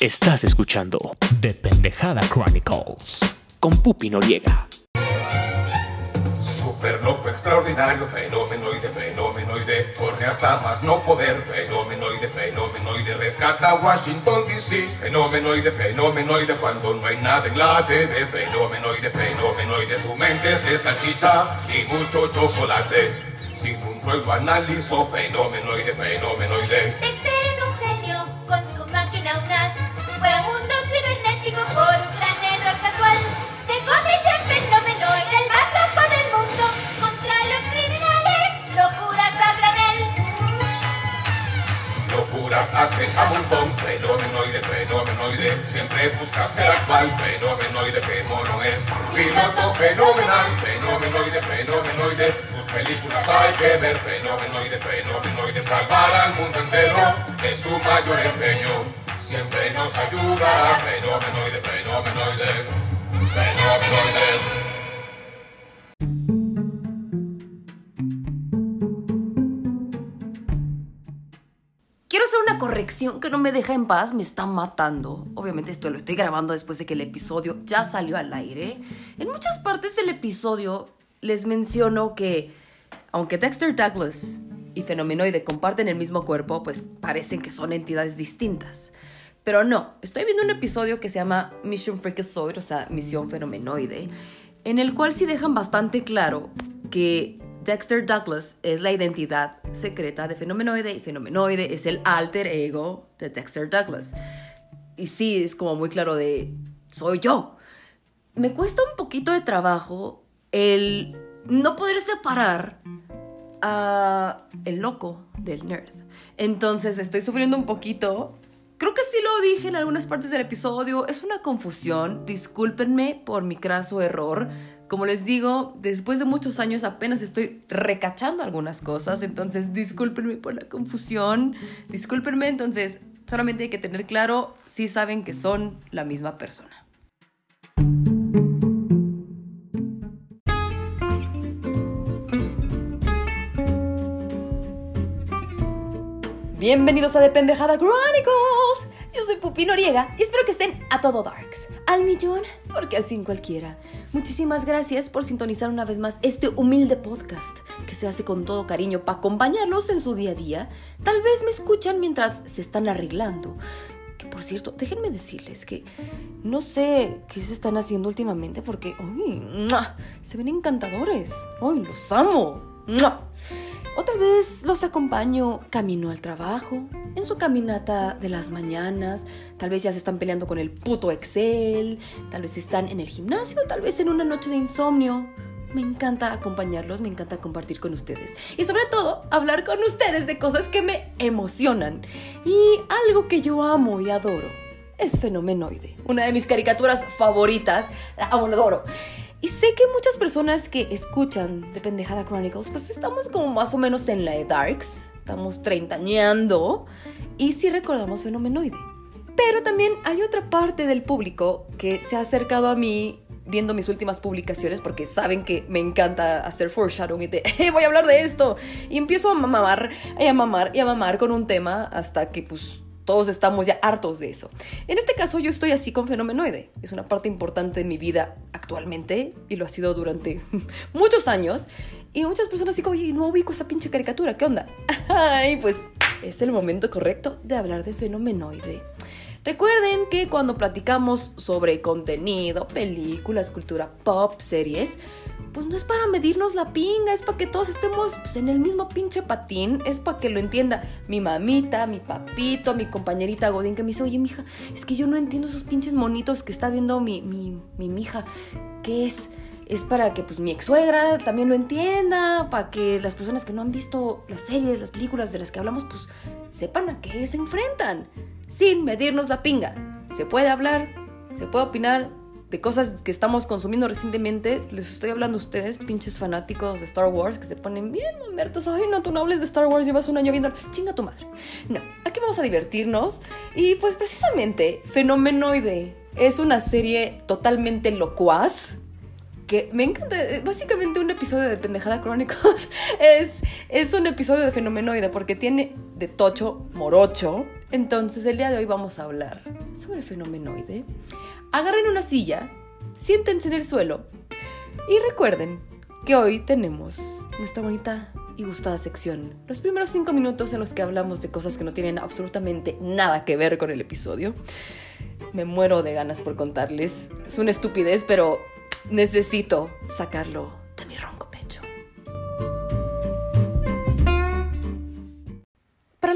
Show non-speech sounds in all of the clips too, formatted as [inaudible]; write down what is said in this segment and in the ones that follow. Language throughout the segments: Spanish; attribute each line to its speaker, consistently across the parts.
Speaker 1: Estás escuchando
Speaker 2: The Pendejada Chronicles.
Speaker 1: con Pupi Noriega.
Speaker 3: Super loco, extraordinario, fenomenoide, fenomenoide, corre hasta más no poder, fenomenoide, fenomenoide, rescata Washington DC, fenomenoide, fenomenoide, cuando no hay nada en la TV, fenomenoide, fenomenoide, su mente es de salchicha y mucho chocolate, sin un juego analizo, fenomenoide, fenomenoide. Montón, fenomenoide, fenomenoide, siempre busca ser actual, fenomenoide, que mono es, piloto fenomenal, fenomenoide, fenomenoide, sus películas hay que ver, fenomenoide, fenomenoide, salvar al mundo entero es su mayor empeño, siempre nos ayuda, fenomenoide, fenomenoide, fenomenoide.
Speaker 4: Una corrección que no me deja en paz, me está matando. Obviamente esto lo estoy grabando después de que el episodio ya salió al aire. En muchas partes del episodio les menciono que aunque Dexter Douglas y Fenomenoide comparten el mismo cuerpo, pues parecen que son entidades distintas. Pero no, estoy viendo un episodio que se llama Mission Freakazoid, o sea, Misión Fenomenoide, en el cual sí dejan bastante claro que Dexter Douglas es la identidad secreta de Fenomenoide y Fenomenoide es el alter ego de Dexter Douglas. Y sí, es como muy claro de, soy yo. Me cuesta un poquito de trabajo el no poder separar a el loco del nerd. Entonces estoy sufriendo un poquito. Creo que sí lo dije en algunas partes del episodio. Es una confusión. Discúlpenme por mi craso error. Como les digo, después de muchos años apenas estoy recachando algunas cosas. Entonces discúlpenme por la confusión. Discúlpenme. Entonces solamente hay que tener claro si saben que son la misma persona. Bienvenidos a The Pendejada Chronicles. Yo soy Pupi Noriega y espero que estén a todo darks. Al millón, porque al sin cualquiera. Muchísimas gracias por sintonizar una vez más este humilde podcast que se hace con todo cariño para acompañarlos en su día a día. Tal vez me escuchan mientras se están arreglando. Que por cierto, déjenme decirles que no sé qué se están haciendo últimamente porque ¡ay, ¡mua! se ven encantadores. ¡Ay, los amo! ¡mua! O tal vez los acompaño camino al trabajo, en su caminata de las mañanas, tal vez ya se están peleando con el puto Excel, tal vez están en el gimnasio, tal vez en una noche de insomnio. Me encanta acompañarlos, me encanta compartir con ustedes y sobre todo hablar con ustedes de cosas que me emocionan. Y algo que yo amo y adoro es Fenomenoide, una de mis caricaturas favoritas, la adoro. Y sé que muchas personas que escuchan The Pendejada Chronicles, pues estamos como más o menos en la de Darks, estamos treintañando y sí recordamos Fenomenoide. Pero también hay otra parte del público que se ha acercado a mí viendo mis últimas publicaciones porque saben que me encanta hacer foreshadowing y de [laughs] "Eh, voy a hablar de esto y empiezo a mamar y a mamar y a mamar con un tema hasta que pues todos estamos ya hartos de eso. En este caso yo estoy así con Fenomenoide. Es una parte importante de mi vida actualmente y lo ha sido durante [laughs] muchos años. Y muchas personas como, oye, no ubico esa pinche caricatura, ¿qué onda? [laughs] Ay, pues es el momento correcto de hablar de Fenomenoide. Recuerden que cuando platicamos sobre contenido, películas, cultura pop, series, pues no es para medirnos la pinga, es para que todos estemos pues, en el mismo pinche patín, es para que lo entienda mi mamita, mi papito, mi compañerita Godín que me dice, oye, mija, es que yo no entiendo esos pinches monitos que está viendo mi, mi, mi mija, ¿qué es? Es para que pues mi ex suegra también lo entienda, para que las personas que no han visto las series, las películas de las que hablamos, pues sepan a qué se enfrentan, sin medirnos la pinga. Se puede hablar, se puede opinar de cosas que estamos consumiendo recientemente. Les estoy hablando a ustedes, pinches fanáticos de Star Wars, que se ponen bien mamertos. Ay, no, tú no hables de Star Wars, llevas un año viendo. Chinga tu madre. No, aquí vamos a divertirnos. Y pues precisamente, Fenomenoide es una serie totalmente locuaz que me encanta. Básicamente un episodio de Pendejada Chronicles [laughs] es, es un episodio de Fenomenoide porque tiene de tocho, morocho Entonces, el día de hoy vamos a hablar sobre fenomenoide. Agarren una silla, siéntense en el suelo y recuerden que hoy tenemos nuestra bonita y gustada sección. Los primeros cinco minutos en los que hablamos de cosas que no tienen absolutamente nada que ver con el episodio. Me muero de ganas por contarles. Es una estupidez, pero necesito sacarlo de mi ronco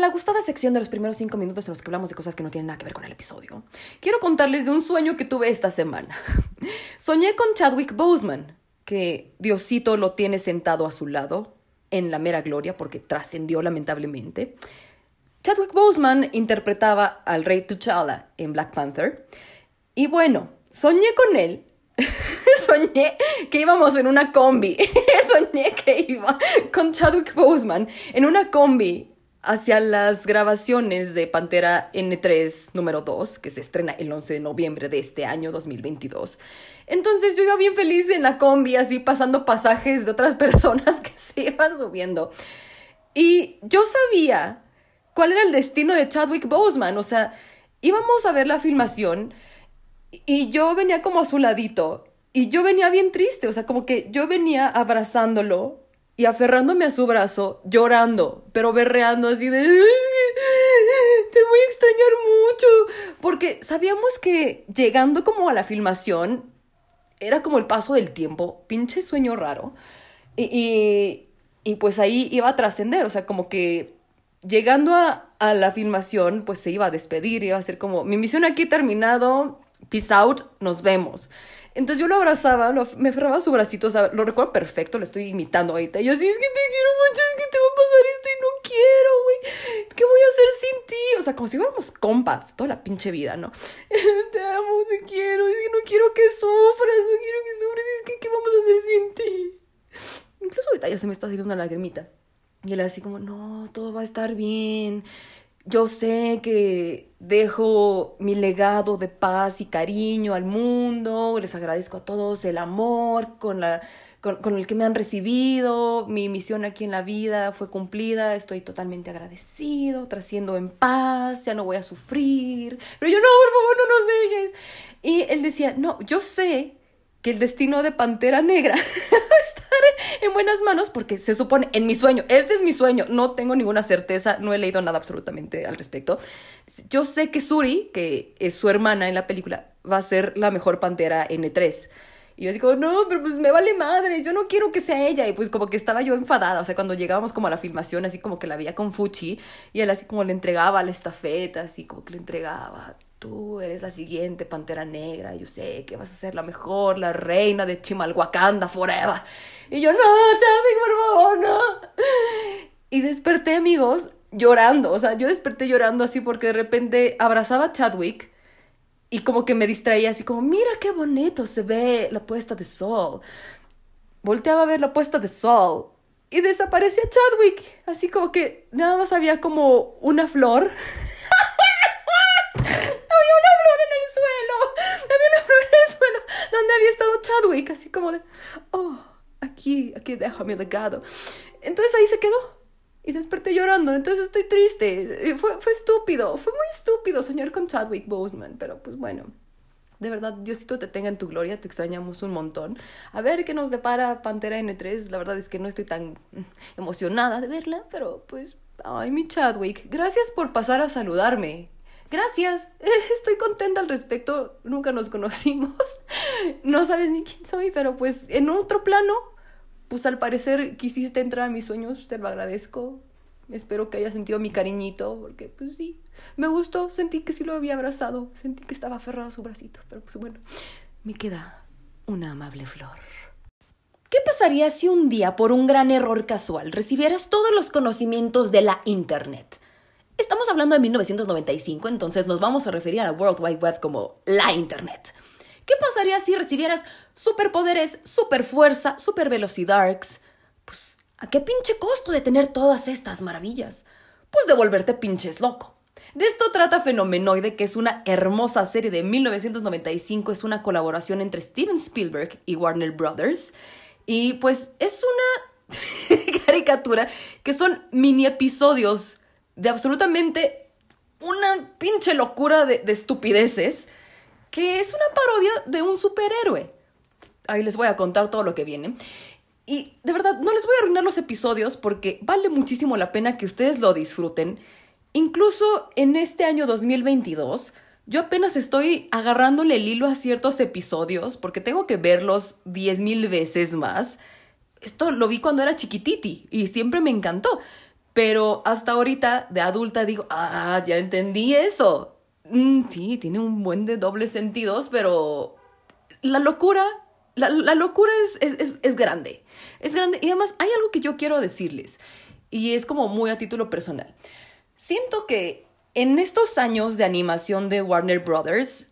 Speaker 4: la gustada sección de los primeros cinco minutos en los que hablamos de cosas que no tienen nada que ver con el episodio, quiero contarles de un sueño que tuve esta semana. [laughs] Soñé con Chadwick Boseman, que Diosito lo tiene sentado a su lado en la mera gloria porque trascendió lamentablemente. Chadwick Boseman interpretaba al rey T'Challa en Black Panther. Y bueno, soñé con él. [laughs] soñé que íbamos en una combi. [laughs] soñé que iba con Chadwick Boseman en una combi hacia las grabaciones de Pantera N3 número 2, que se estrena el 11 de noviembre de este año 2022. Entonces yo iba bien feliz en la combi, así pasando pasajes de otras [laughs] personas que se iban subiendo. Y yo sabía cuál era el destino de Chadwick Boseman, o sea, íbamos a ver la filmación y yo venía como a su ladito y yo venía bien triste, o sea, como que yo venía abrazándolo y aferrándome a su brazo, llorando, pero berreando así de... Te voy a extrañar mucho. Porque sabíamos que llegando como a la filmación, era como el paso del tiempo, pinche sueño raro. Y, y, pues ahí iba a trascender, o sea, como que llegando a, a, la filmación, pues se iba a despedir, iba a ser como, mi misión aquí terminado, peace out, nos vemos. Entonces yo lo abrazaba, me aferraba su bracito, o sea, lo recuerdo perfecto, lo estoy imitando ahorita. Y yo así, es que te quiero mucho, es que te va a pasar esto y no quiero, güey. ¿Qué voy a hacer sin ti? O sea, como si fuéramos compas toda la pinche vida, ¿no? [laughs] te amo, te quiero, es que no quiero que sufras, no quiero que sufras, es que ¿qué vamos a hacer sin ti? Incluso ahorita ya se me está saliendo una lagrimita. Y él así como, no, todo va a estar bien yo sé que dejo mi legado de paz y cariño al mundo, les agradezco a todos el amor con, la, con, el que me han recibido, mi misión aquí en la vida fue cumplida, estoy totalmente agradecido, trasciendo en paz, ya no voy a sufrir, pero yo no, por favor, no nos dejes. Y él decía, no, yo sé que el destino de Pantera Negra [laughs] [laughs] en buenas manos porque se supone en mi sueño, este es mi sueño, no tengo ninguna certeza, no he leído nada absolutamente al respecto. Yo sé que Suri, que es su hermana en la película, va a ser la mejor Pantera N3. Y yo como, no, pero pues me vale madre, yo no quiero que sea ella. Y pues como que estaba yo enfadada, o sea, cuando llegábamos como a la filmación, así como que la veía con Fuchi, y él así como le entregaba la estafeta, así como que le entregaba tú eres la siguiente Pantera Negra, yo sé que vas a ser la mejor, la reina de Chimalhuacanda forever. Y yo, no, Chadwick, por favor, no. Y desperté, amigos, llorando, o sea, yo desperté llorando así porque de repente abrazaba a Chadwick y como que me distraía así como, mira qué bonito se ve la puesta de sol. Volteaba a ver la puesta de sol y desaparecía Chadwick, así como que nada más había como una flor [laughs] había una flor en el suelo, había una flor en el suelo donde había estado Chadwick, así como de, oh, aquí, aquí dejo mi legado. Entonces ahí se quedó. Y desperté llorando, entonces estoy triste. Fue, fue estúpido, fue muy estúpido soñar con Chadwick Boseman, pero pues bueno. De verdad, Diosito te tenga en tu gloria, te extrañamos un montón. A ver qué nos depara Pantera N3. La verdad es que no estoy tan emocionada de verla, pero pues, ay, mi Chadwick, gracias por pasar a saludarme gracias, [laughs] estoy contenta al respecto, nunca nos conocimos, [laughs] no sabes ni quién soy, pero pues en otro plano, pues al parecer quisiste entrar a mis sueños, te lo agradezco, espero que hayas sentido mi cariñito, porque pues sí, me gustó, sentí que sí lo había abrazado, sentí que estaba aferrado a su bracito, pero pues bueno, me queda una amable flor. ¿Qué pasaría si un día, por un gran error casual, recibieras todos los conocimientos de la Internet? Estamos hablando de 1995, entonces nos vamos a referir a la World Wide Web como la Internet. ¿Qué pasaría si recibieras superpoderes, superfuerza, super velocidades? Pues, ¿a qué pinche costo de tener todas estas maravillas? Pues de volverte pinches loco. De esto trata Fenomenoide, que es una hermosa serie de 1995, es una colaboración entre Steven Spielberg y Warner Brothers. Y pues es una [laughs] caricatura que son mini episodios de absolutamente una pinche locura de, de estupideces que es una parodia de un superhéroe. Ahí les voy a contar todo lo que viene. Y de verdad, no les voy a arruinar los episodios porque vale muchísimo la pena que ustedes lo disfruten. Incluso en este año 2022, yo apenas estoy agarrándole el hilo a ciertos episodios porque tengo que verlos 10.000 veces más. Esto lo vi cuando era chiquititi y siempre me encantó. Pero hasta ahorita, de adulta, digo, ah, ya entendí eso. Mm, sí, tiene un buen de dobles sentidos, pero la locura, la, la locura es, es, es, es grande. Es grande. Y además hay algo que yo quiero decirles. Y es como muy a título personal. Siento que en estos años de animación de Warner Brothers,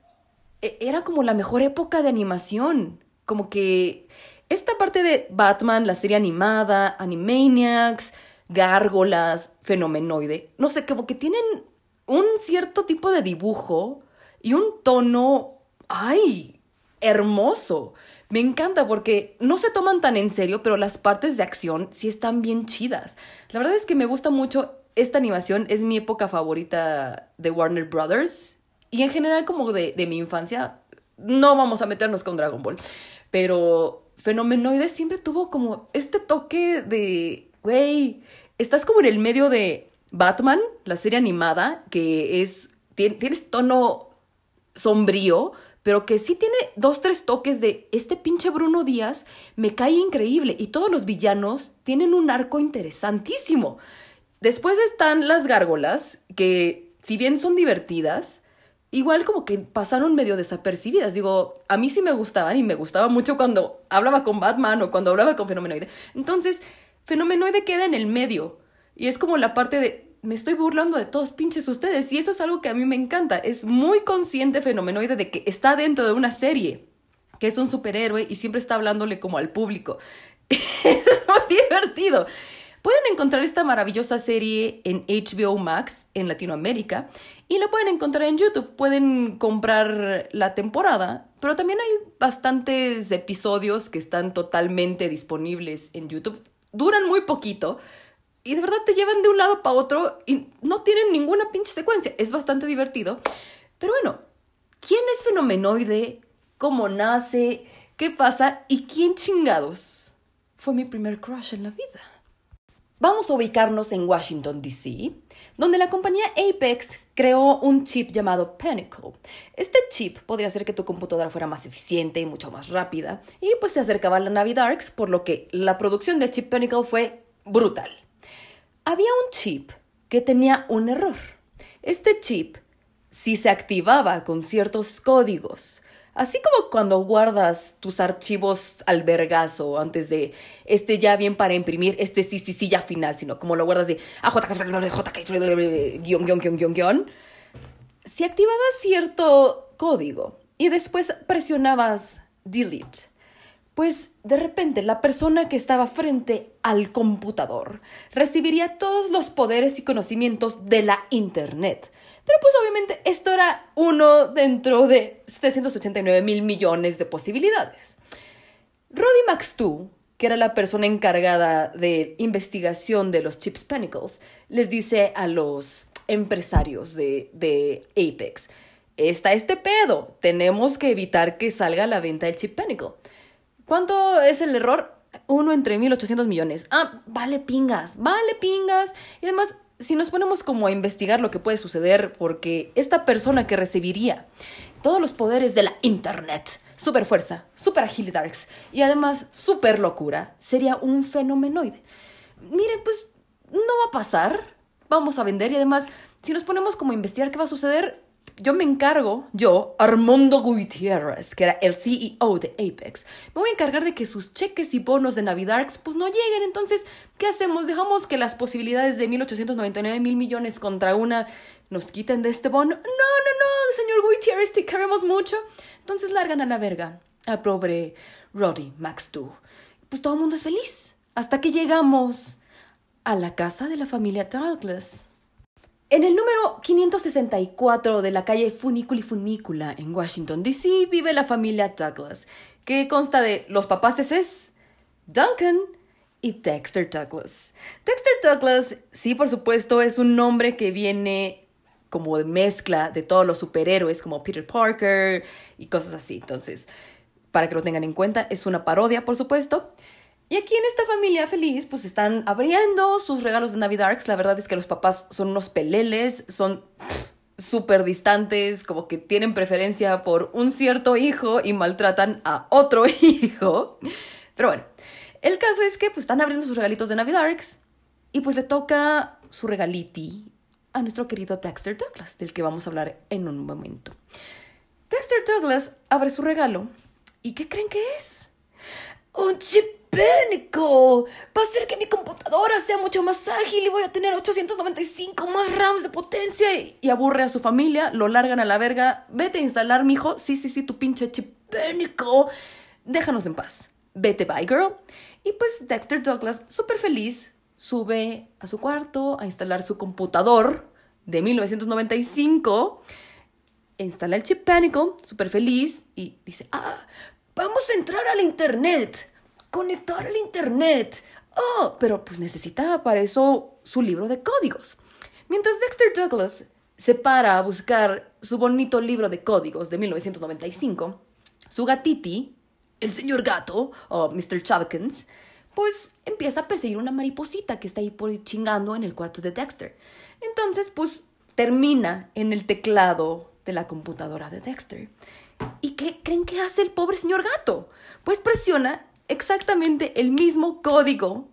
Speaker 4: e- era como la mejor época de animación. Como que esta parte de Batman, la serie animada, Animaniacs, Gárgolas, Fenomenoide, no sé, como que tienen un cierto tipo de dibujo y un tono, ay, hermoso. Me encanta porque no se toman tan en serio, pero las partes de acción sí están bien chidas. La verdad es que me gusta mucho esta animación, es mi época favorita de Warner Brothers y en general como de, de mi infancia. No vamos a meternos con Dragon Ball, pero Fenomenoide siempre tuvo como este toque de, güey, estás como en el medio de Batman, la serie animada, que es, tien- tienes tono sombrío, pero que sí tiene dos, tres toques de este pinche Bruno Díaz me cae increíble y todos los villanos tienen un arco interesantísimo. Después están las gárgolas, que si bien son divertidas, igual como que pasaron medio desapercibidas. Digo, a mí sí me gustaban y me gustaba mucho cuando hablaba con Batman o cuando hablaba con Fenomenoide. Entonces, Fenomenoide queda en el medio y es como la parte de me estoy burlando de todos pinches ustedes y eso es algo que a mí me encanta. Es muy consciente Fenomenoide de que está dentro de una serie, que es un superhéroe y siempre está hablándole como al público. [laughs] es muy divertido. Pueden encontrar esta maravillosa serie en HBO Max en Latinoamérica y la pueden encontrar en YouTube. Pueden comprar la temporada, pero también hay bastantes episodios que están totalmente disponibles en YouTube. Duran muy poquito y de verdad te llevan de un lado para otro y no tienen ninguna pinche secuencia. Es bastante divertido. Pero bueno, ¿quién es Fenomenoide? ¿Cómo nace? ¿Qué pasa? ¿Y quién chingados? Fue mi primer crush en la vida. Vamos a ubicarnos en Washington, D.C., donde la compañía Apex creó un chip llamado Pinnacle. Este chip podría hacer que tu computadora fuera más eficiente y mucho más rápida, y pues se acercaba a la Navidarks, por lo que la producción del chip Pinnacle fue brutal. Había un chip que tenía un error. Este chip, si se activaba con ciertos códigos, así como cuando guardas tus archivos al vergazo antes de este ya bien para imprimir, este sí, sí, sí, ya final, sino como lo guardas de AJK, guion, guion, guion, guion, guion. Si activabas cierto código y después presionabas delete, pues de repente la persona que estaba frente al computador recibiría todos los poderes y conocimientos de la Internet. Pero pues obviamente esto era uno dentro de 789 mil millones de posibilidades. Roddy McStew, que era la persona encargada de investigación de los chips Pinnacles, les dice a los empresarios de, de Apex, está este pedo, tenemos que evitar que salga a la venta el chip Pinnacle. ¿Cuánto es el error? Uno entre 1.800 millones. Ah, vale pingas, vale pingas. Y además, si nos ponemos como a investigar lo que puede suceder, porque esta persona que recibiría todos los poderes de la Internet, super fuerza, super agilidarks y además super locura, sería un fenomenoide. Miren, pues no va a pasar. Vamos a vender y además, si nos ponemos como a investigar qué va a suceder, yo me encargo, yo, Armando Gutiérrez, que era el CEO de Apex, me voy a encargar de que sus cheques y bonos de Navidarks pues no lleguen. Entonces, ¿qué hacemos? ¿Dejamos que las posibilidades de 1.899 mil millones contra una nos quiten de este bono? No, no, no, señor Gutiérrez, te queremos mucho. Entonces largan a la verga al pobre Roddy McStew. Pues todo el mundo es feliz. Hasta que llegamos a la casa de la familia Douglas. En el número 564 de la calle Funiculi Funicula en Washington, D.C., vive la familia Douglas, que consta de los papás es Duncan y Dexter Douglas. Dexter Douglas, sí, por supuesto, es un nombre que viene como de mezcla de todos los superhéroes como Peter Parker y cosas así. Entonces, para que lo tengan en cuenta, es una parodia, por supuesto. Y aquí en esta familia feliz, pues están abriendo sus regalos de Navidarks. La verdad es que los papás son unos peleles, son súper distantes, como que tienen preferencia por un cierto hijo y maltratan a otro [laughs] hijo. Pero bueno, el caso es que pues están abriendo sus regalitos de Navidarks y pues le toca su regaliti a nuestro querido Dexter Douglas, del que vamos a hablar en un momento. Dexter Douglas abre su regalo y ¿qué creen que es? ¡Un chipénico! Va a hacer que mi computadora sea mucho más ágil y voy a tener 895 más RAMs de potencia. Y aburre a su familia, lo largan a la verga. Vete a instalar, mijo. Sí, sí, sí, tu pinche chipénico. Déjanos en paz. Vete, bye, girl. Y pues Dexter Douglas, súper feliz, sube a su cuarto a instalar su computador de 1995 instala el chip súper feliz, y dice, ah, vamos a entrar al Internet, conectar al Internet. Oh, pero pues necesita para eso su libro de códigos. Mientras Dexter Douglas se para a buscar su bonito libro de códigos de 1995, su gatiti, el señor gato, o Mr. Chavkins, pues empieza a perseguir una mariposita que está ahí por chingando en el cuarto de Dexter. Entonces, pues termina en el teclado de la computadora de Dexter. ¿Y qué creen que hace el pobre señor gato? Pues presiona exactamente el mismo código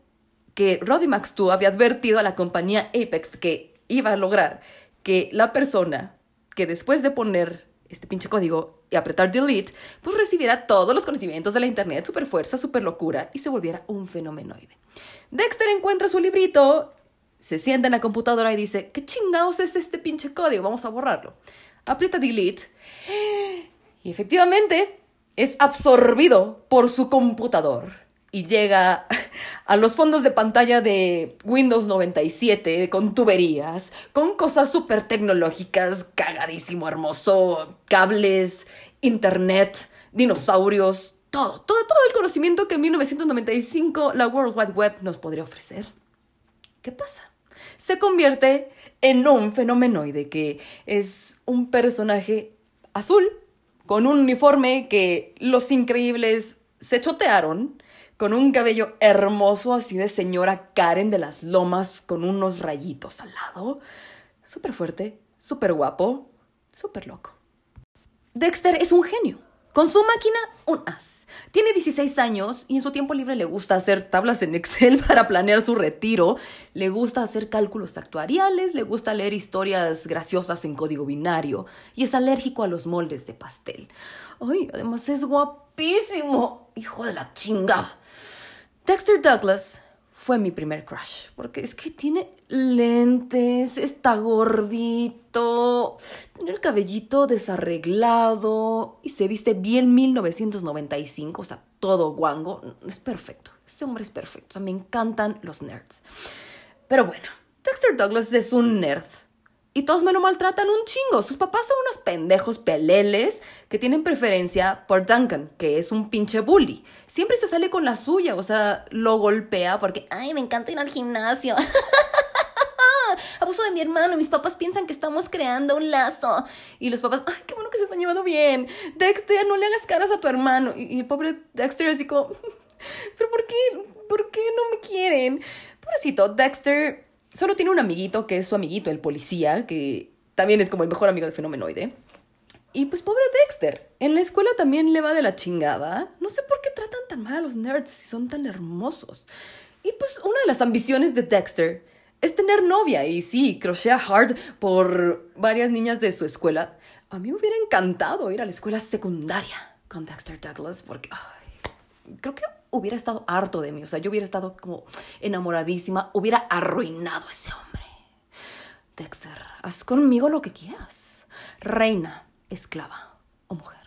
Speaker 4: que Roddy Max 2 había advertido a la compañía Apex que iba a lograr que la persona que después de poner este pinche código y apretar delete, pues recibiera todos los conocimientos de la internet, super fuerza, super locura y se volviera un fenomenoide. Dexter encuentra su librito, se sienta en la computadora y dice, ¿qué chingados es este pinche código? Vamos a borrarlo aprieta delete y efectivamente es absorbido por su computador y llega a los fondos de pantalla de Windows 97 con tuberías, con cosas súper tecnológicas, cagadísimo, hermoso, cables, internet, dinosaurios, todo, todo, todo el conocimiento que en 1995 la World Wide Web nos podría ofrecer. ¿Qué pasa? Se convierte en un fenomenoide que es un personaje azul con un uniforme que los increíbles se chotearon, con un cabello hermoso así de señora Karen de las Lomas con unos rayitos al lado. Súper fuerte, súper guapo, súper loco. Dexter es un genio. Con su máquina, un as. Tiene 16 años y en su tiempo libre le gusta hacer tablas en Excel [laughs] para planear su retiro, le gusta hacer cálculos actuariales, le gusta leer historias graciosas en código binario y es alérgico a los moldes de pastel. Ay, además es guapísimo, hijo de la chingada. Dexter Douglas fue mi primer crush, porque es que tiene lentes, está gordito, tiene el cabellito desarreglado y se viste bien 1995, o sea, todo guango. Es perfecto, ese hombre es perfecto, o sea, me encantan los nerds. Pero bueno, Dexter Douglas es un nerd y todos me lo maltratan un chingo. Sus papás son unos pendejos peleles que tienen preferencia por Duncan, que es un pinche bully. Siempre se sale con la suya, o sea, lo golpea porque, ay, me encanta ir al gimnasio. [laughs] Abuso de mi hermano, mis papás piensan que estamos creando un lazo. Y los papás, ay, qué bueno que se están llevando bien. Dexter, no le hagas caras a tu hermano. Y, el pobre Dexter así como, [laughs] pero ¿por qué? ¿Por qué no me quieren? Pobrecito, Dexter solo tiene un amiguito que es su amiguito, el policía, que también es como el mejor amigo del fenomenoide. Y pues pobre Dexter, en la escuela también le va de la chingada. No sé por qué tratan tan mal a los nerds si son tan hermosos. Y pues una de las ambiciones de Dexter es tener novia y sí, crochea hard por varias niñas de su escuela. A mí me hubiera encantado ir a la escuela secundaria con Dexter Douglas porque creo que hubiera estado harto de mí. O sea, yo hubiera estado como enamoradísima, hubiera arruinado a ese hombre. Dexter, haz conmigo lo que quieras. Reina, esclava o mujer.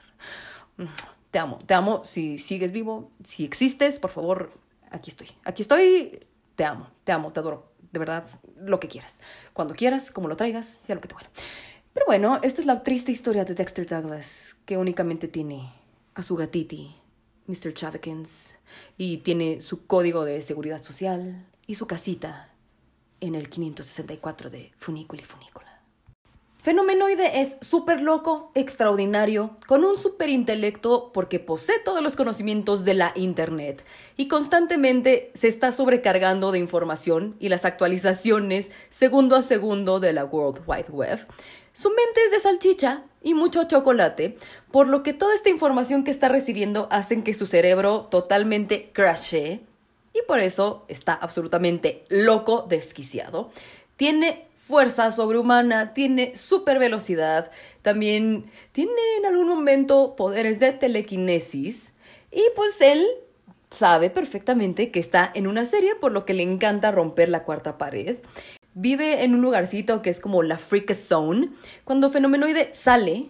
Speaker 4: Te amo, te amo. Si sigues vivo, si existes, por favor, aquí estoy. Aquí estoy. Te amo, te amo, te adoro. De verdad, lo que quieras. Cuando quieras, como lo traigas, ya lo que te vuelva. Pero bueno, esta es la triste historia de Dexter Douglas, que únicamente tiene a su gatiti Mr. Chavekins y tiene su código de seguridad social y su casita en el 564 de Funícula y Funícula. Fenomenoide es súper loco, extraordinario, con un súper intelecto porque posee todos los conocimientos de la Internet y constantemente se está sobrecargando de información y las actualizaciones segundo a segundo de la World Wide Web. Su mente es de salchicha y mucho chocolate, por lo que toda esta información que está recibiendo hacen que su cerebro totalmente crashe y por eso está absolutamente loco, desquiciado. Tiene fuerza sobrehumana, tiene super velocidad, también tiene en algún momento poderes de telequinesis y pues él sabe perfectamente que está en una serie por lo que le encanta romper la cuarta pared. Vive en un lugarcito que es como la Freak Zone. Cuando Fenomenoide sale,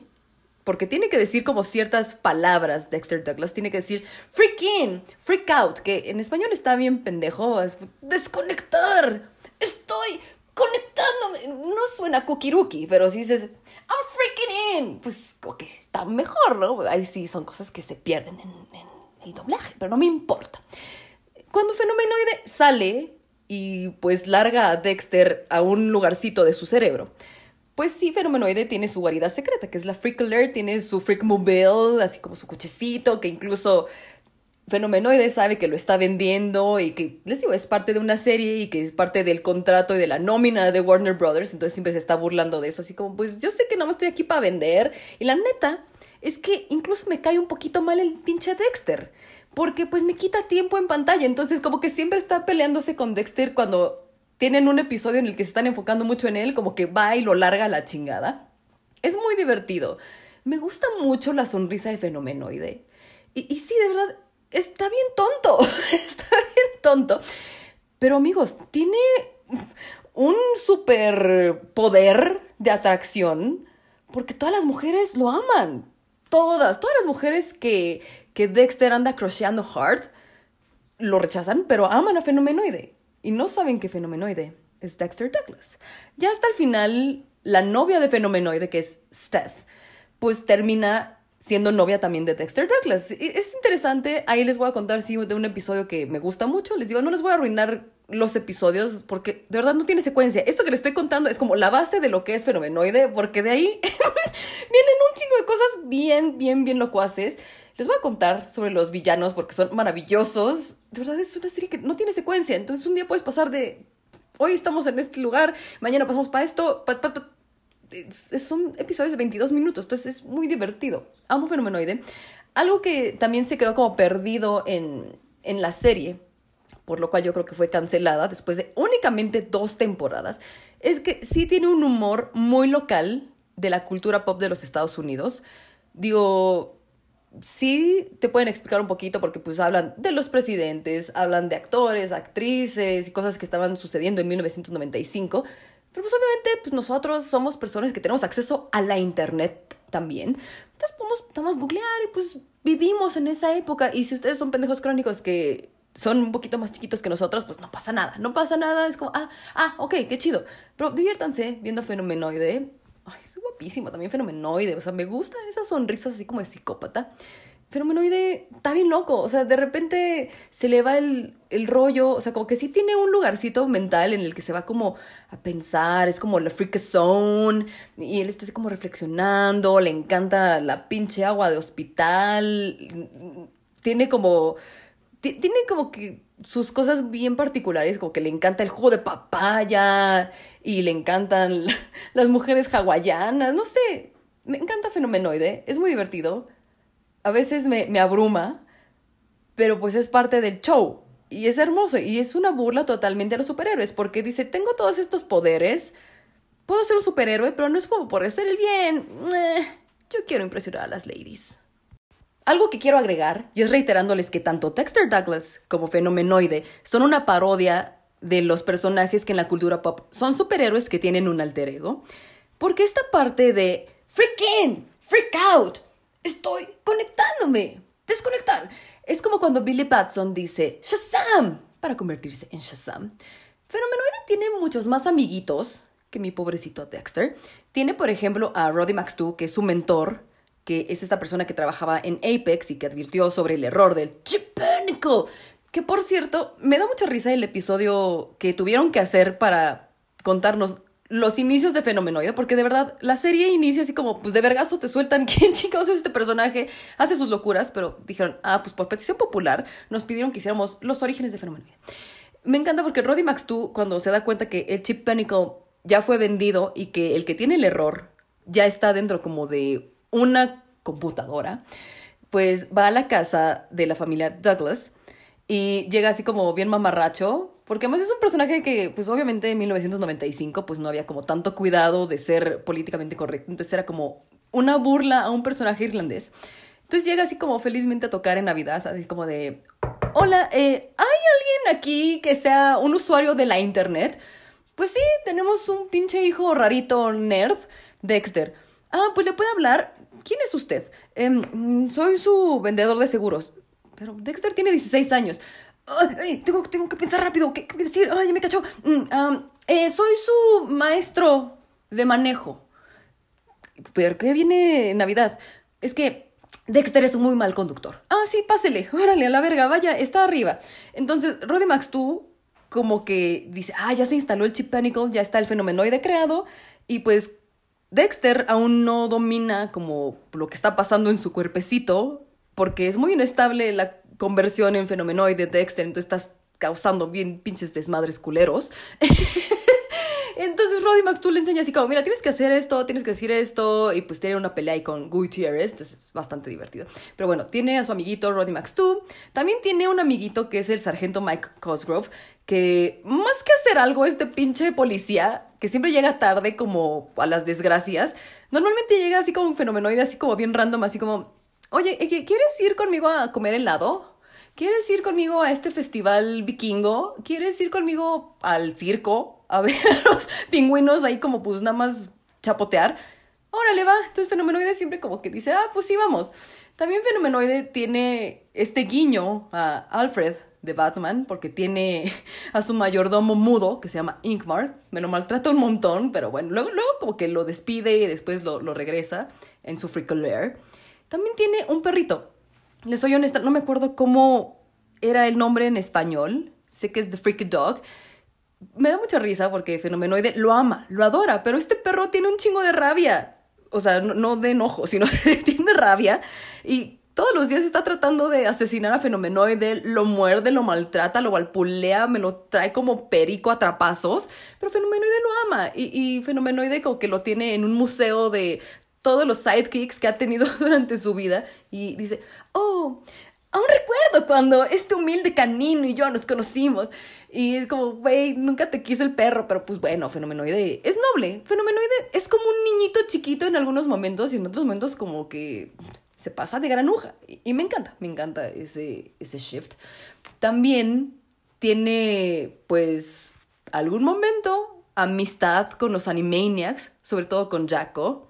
Speaker 4: porque tiene que decir como ciertas palabras Dexter Douglas, tiene que decir freak in, freak out, que en español está bien pendejo, es desconectar, estoy conectándome. No suena kukiruki, pero si dices, I'm freaking in, pues está mejor, ¿no? Ahí sí son cosas que se pierden en, en el doblaje, pero no me importa. Cuando Fenomenoide sale y pues larga a Dexter a un lugarcito de su cerebro, pues sí, Fenomenoide tiene su guarida secreta, que es la Freak Alert, tiene su Freak Mobile, así como su cochecito, que incluso Fenomenoide sabe que lo está vendiendo y que, les digo, es parte de una serie y que es parte del contrato y de la nómina de Warner Brothers, entonces siempre se está burlando de eso, así como, pues yo sé que no me estoy aquí para vender. Y la neta es que incluso me cae un poquito mal el pinche Dexter, porque pues me quita tiempo en pantalla, entonces como que siempre está peleándose con Dexter cuando tienen un episodio en el que se están enfocando mucho en él, como que va y lo larga la chingada. Es muy divertido. Me gusta mucho la sonrisa de Fenomenoide. Y, y sí, de verdad, está bien tonto, [laughs] está bien tonto. Pero amigos, tiene un super poder de atracción porque todas las mujeres lo aman. Todas, todas las mujeres que, que Dexter anda crocheando hard lo rechazan, pero aman a Fenomenoide. Y no saben que Fenomenoide es Dexter Douglas. Ya hasta el final, la novia de Fenomenoide, que es Steph, pues termina siendo novia también de Dexter Douglas. Es interesante, ahí les voy a contar, sí, de un episodio que me gusta mucho. Les digo, no les voy a arruinar los episodios porque de verdad no tiene secuencia. Esto que les estoy contando es como la base de lo que es fenomenoide, porque de ahí [laughs] vienen un chingo de cosas bien, bien, bien locuaces. Les voy a contar sobre los villanos porque son maravillosos. De verdad es una serie que no tiene secuencia. Entonces un día puedes pasar de, hoy estamos en este lugar, mañana pasamos para esto, pa, pa, son episodios de 22 minutos, entonces es muy divertido. Amo Fenomenoide. Algo que también se quedó como perdido en, en la serie, por lo cual yo creo que fue cancelada después de únicamente dos temporadas, es que sí tiene un humor muy local de la cultura pop de los Estados Unidos. Digo, sí te pueden explicar un poquito porque pues hablan de los presidentes, hablan de actores, actrices y cosas que estaban sucediendo en 1995 pero pues obviamente pues nosotros somos personas que tenemos acceso a la internet también. Entonces podemos, podemos googlear y pues vivimos en esa época. Y si ustedes son pendejos crónicos que son un poquito más chiquitos que nosotros, pues no pasa nada. No pasa nada. Es como, ah, ah, ok, qué chido. Pero diviértanse viendo Fenomenoide. Ay, es guapísimo también Fenomenoide. O sea, me gustan esas sonrisas así como de psicópata. Fenomenoide está bien loco, o sea, de repente se le va el, el, rollo, o sea, como que sí tiene un lugarcito mental en el que se va como a pensar, es como la freak zone, y él está así como reflexionando, le encanta la pinche agua de hospital, tiene como, tiene como que sus cosas bien particulares, como que le encanta el jugo de papaya, y le encantan [laughs] las mujeres hawaianas, no sé, me encanta Fenomenoide, es muy divertido a veces me, me abruma, pero pues es parte del show. Y es hermoso y es una burla totalmente a los superhéroes porque dice, tengo todos estos poderes, puedo ser un superhéroe, pero no es como por hacer el bien. yo quiero impresionar a las ladies. Algo que quiero agregar, y es reiterándoles que tanto Dexter Douglas como Fenomenoide son una parodia de los personajes que en la cultura pop son superhéroes que tienen un alter ego, porque esta parte de freak in, freak out, Estoy conectándome. Desconectar. Es como cuando Billy Batson dice Shazam para convertirse en Shazam. Fenomenoide tiene muchos más amiguitos que mi pobrecito Dexter. Tiene, por ejemplo, a Roddy Max 2, que es su mentor, que es esta persona que trabajaba en Apex y que advirtió sobre el error del Chipenicle. Que por cierto, me da mucha risa el episodio que tuvieron que hacer para contarnos los inicios de Fenomenoide, porque de verdad la serie inicia así como, pues de vergazo te sueltan [laughs] quién chicos es este personaje, hace sus locuras, pero dijeron, ah, pues por petición popular nos pidieron que hiciéramos los orígenes de Fenomenoide. Me encanta porque Roddy Max 2, cuando se da cuenta que el chip Pinnacle ya fue vendido y que el que tiene el error ya está dentro como de una computadora, pues va a la casa de la familia Douglas y llega así como bien mamarracho, porque además es un personaje que, pues obviamente en 1995, pues no había como tanto cuidado de ser políticamente correcto, entonces era como una burla a un personaje irlandés. Entonces llega así como felizmente a tocar en Navidad, así como de, hola, eh, ¿hay alguien aquí que sea un usuario de la internet? Pues sí, tenemos un pinche hijo rarito nerd, Dexter. Ah, pues le puede hablar. ¿Quién es usted? Em, soy su vendedor de seguros. Pero Dexter tiene 16 años. Tengo, tengo que pensar rápido. ¿Qué, qué decir? Ay, me cachó. Mm, eh, soy su maestro de manejo. ¿Pero qué viene Navidad? Es que Dexter es un muy mal conductor. Ah, sí, pásele. Órale, a la verga, vaya, está arriba. Entonces, Roddy Max, tú como que dice, ah, ya se instaló el chip Panicle, ya está el fenomenoide creado. Y pues Dexter aún no domina como lo que está pasando en su cuerpecito, porque es muy inestable la conversión en fenomenoide Dexter, entonces estás causando bien pinches desmadres culeros. [laughs] Entonces Roddy Max tú le enseñas así como, mira, tienes que hacer esto, tienes que decir esto, y pues tiene una pelea ahí con Gutierrez, entonces es bastante divertido. Pero bueno, tiene a su amiguito Roddy Max 2, también tiene un amiguito que es el sargento Mike Cosgrove, que más que hacer algo, este pinche policía, que siempre llega tarde como a las desgracias, normalmente llega así como un fenomenoide, así como bien random, así como, oye, ¿quieres ir conmigo a comer helado? ¿Quieres ir conmigo a este festival vikingo? ¿Quieres ir conmigo al circo? A ver a [laughs] los pingüinos ahí como pues nada más chapotear. Órale, va. Entonces Fenomenoide siempre como que dice, ah, pues sí, vamos. También Fenomenoide tiene este guiño a Alfred de Batman, porque tiene [laughs] a su mayordomo mudo, que se llama Inkmar. Me lo maltrata un montón, pero bueno, luego, luego como que lo despide y después lo, lo regresa en su Lair. También tiene un perrito. Les soy honesta, no me acuerdo cómo era el nombre en español. Sé que es The Freaky Dog. Me da mucha risa porque Fenomenoide lo ama, lo adora, pero este perro tiene un chingo de rabia. O sea, no, no de enojo, [laughs] sino tiene rabia. Y todos los días está tratando de asesinar a Fenomenoide, lo muerde, lo maltrata, lo valpulea, me lo trae como perico a trapazos, pero Fenomenoide lo ama y, y Fenomenoide como que lo tiene en un museo de todos los sidekicks que ha tenido [laughs] durante su vida y dice, oh, aún recuerdo cuando este humilde canino y yo nos conocimos. Y como, güey, nunca te quiso el perro, pero pues bueno, Fenomenoide es noble. Fenomenoide es como un niñito chiquito en algunos momentos y en otros momentos como que se pasa de granuja. Y, y me encanta, me encanta ese, ese shift. También tiene, pues, algún momento amistad con los Animaniacs, sobre todo con Jacko.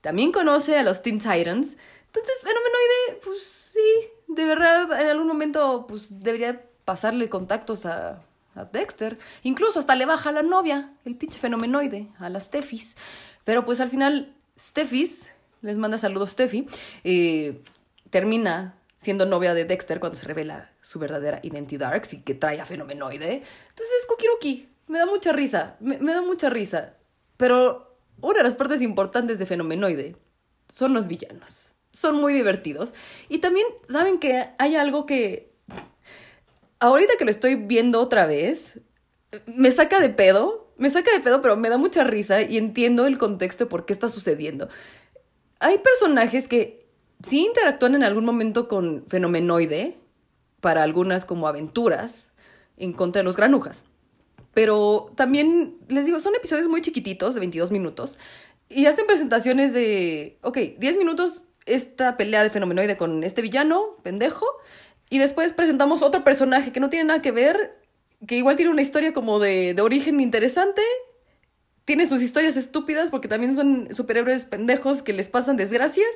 Speaker 4: También conoce a los Teen Titans. Entonces, Fenomenoide, pues sí, de verdad, en algún momento, pues debería pasarle contactos a, a Dexter. Incluso hasta le baja a la novia, el pinche fenomenoide, a las Steffis. Pero pues al final, Steffis, les manda saludos Steffi, eh, termina siendo novia de Dexter cuando se revela su verdadera identidad y que trae a fenomenoide. Entonces es Kukiruki. Me da mucha risa, me, me da mucha risa. Pero una de las partes importantes de fenomenoide son los villanos. Son muy divertidos. Y también, ¿saben que hay algo que ahorita que lo estoy viendo otra vez, me saca de pedo, me saca de pedo, pero me da mucha risa y entiendo el contexto de por qué está sucediendo. Hay personajes que sí interactúan en algún momento con Fenomenoide, para algunas como aventuras, en contra de los granujas. Pero también, les digo, son episodios muy chiquititos, de 22 minutos, y hacen presentaciones de, ok, 10 minutos esta pelea de Fenomenoide con este villano, pendejo, y después presentamos otro personaje que no tiene nada que ver, que igual tiene una historia como de, de origen interesante. Tiene sus historias estúpidas porque también son superhéroes pendejos que les pasan desgracias.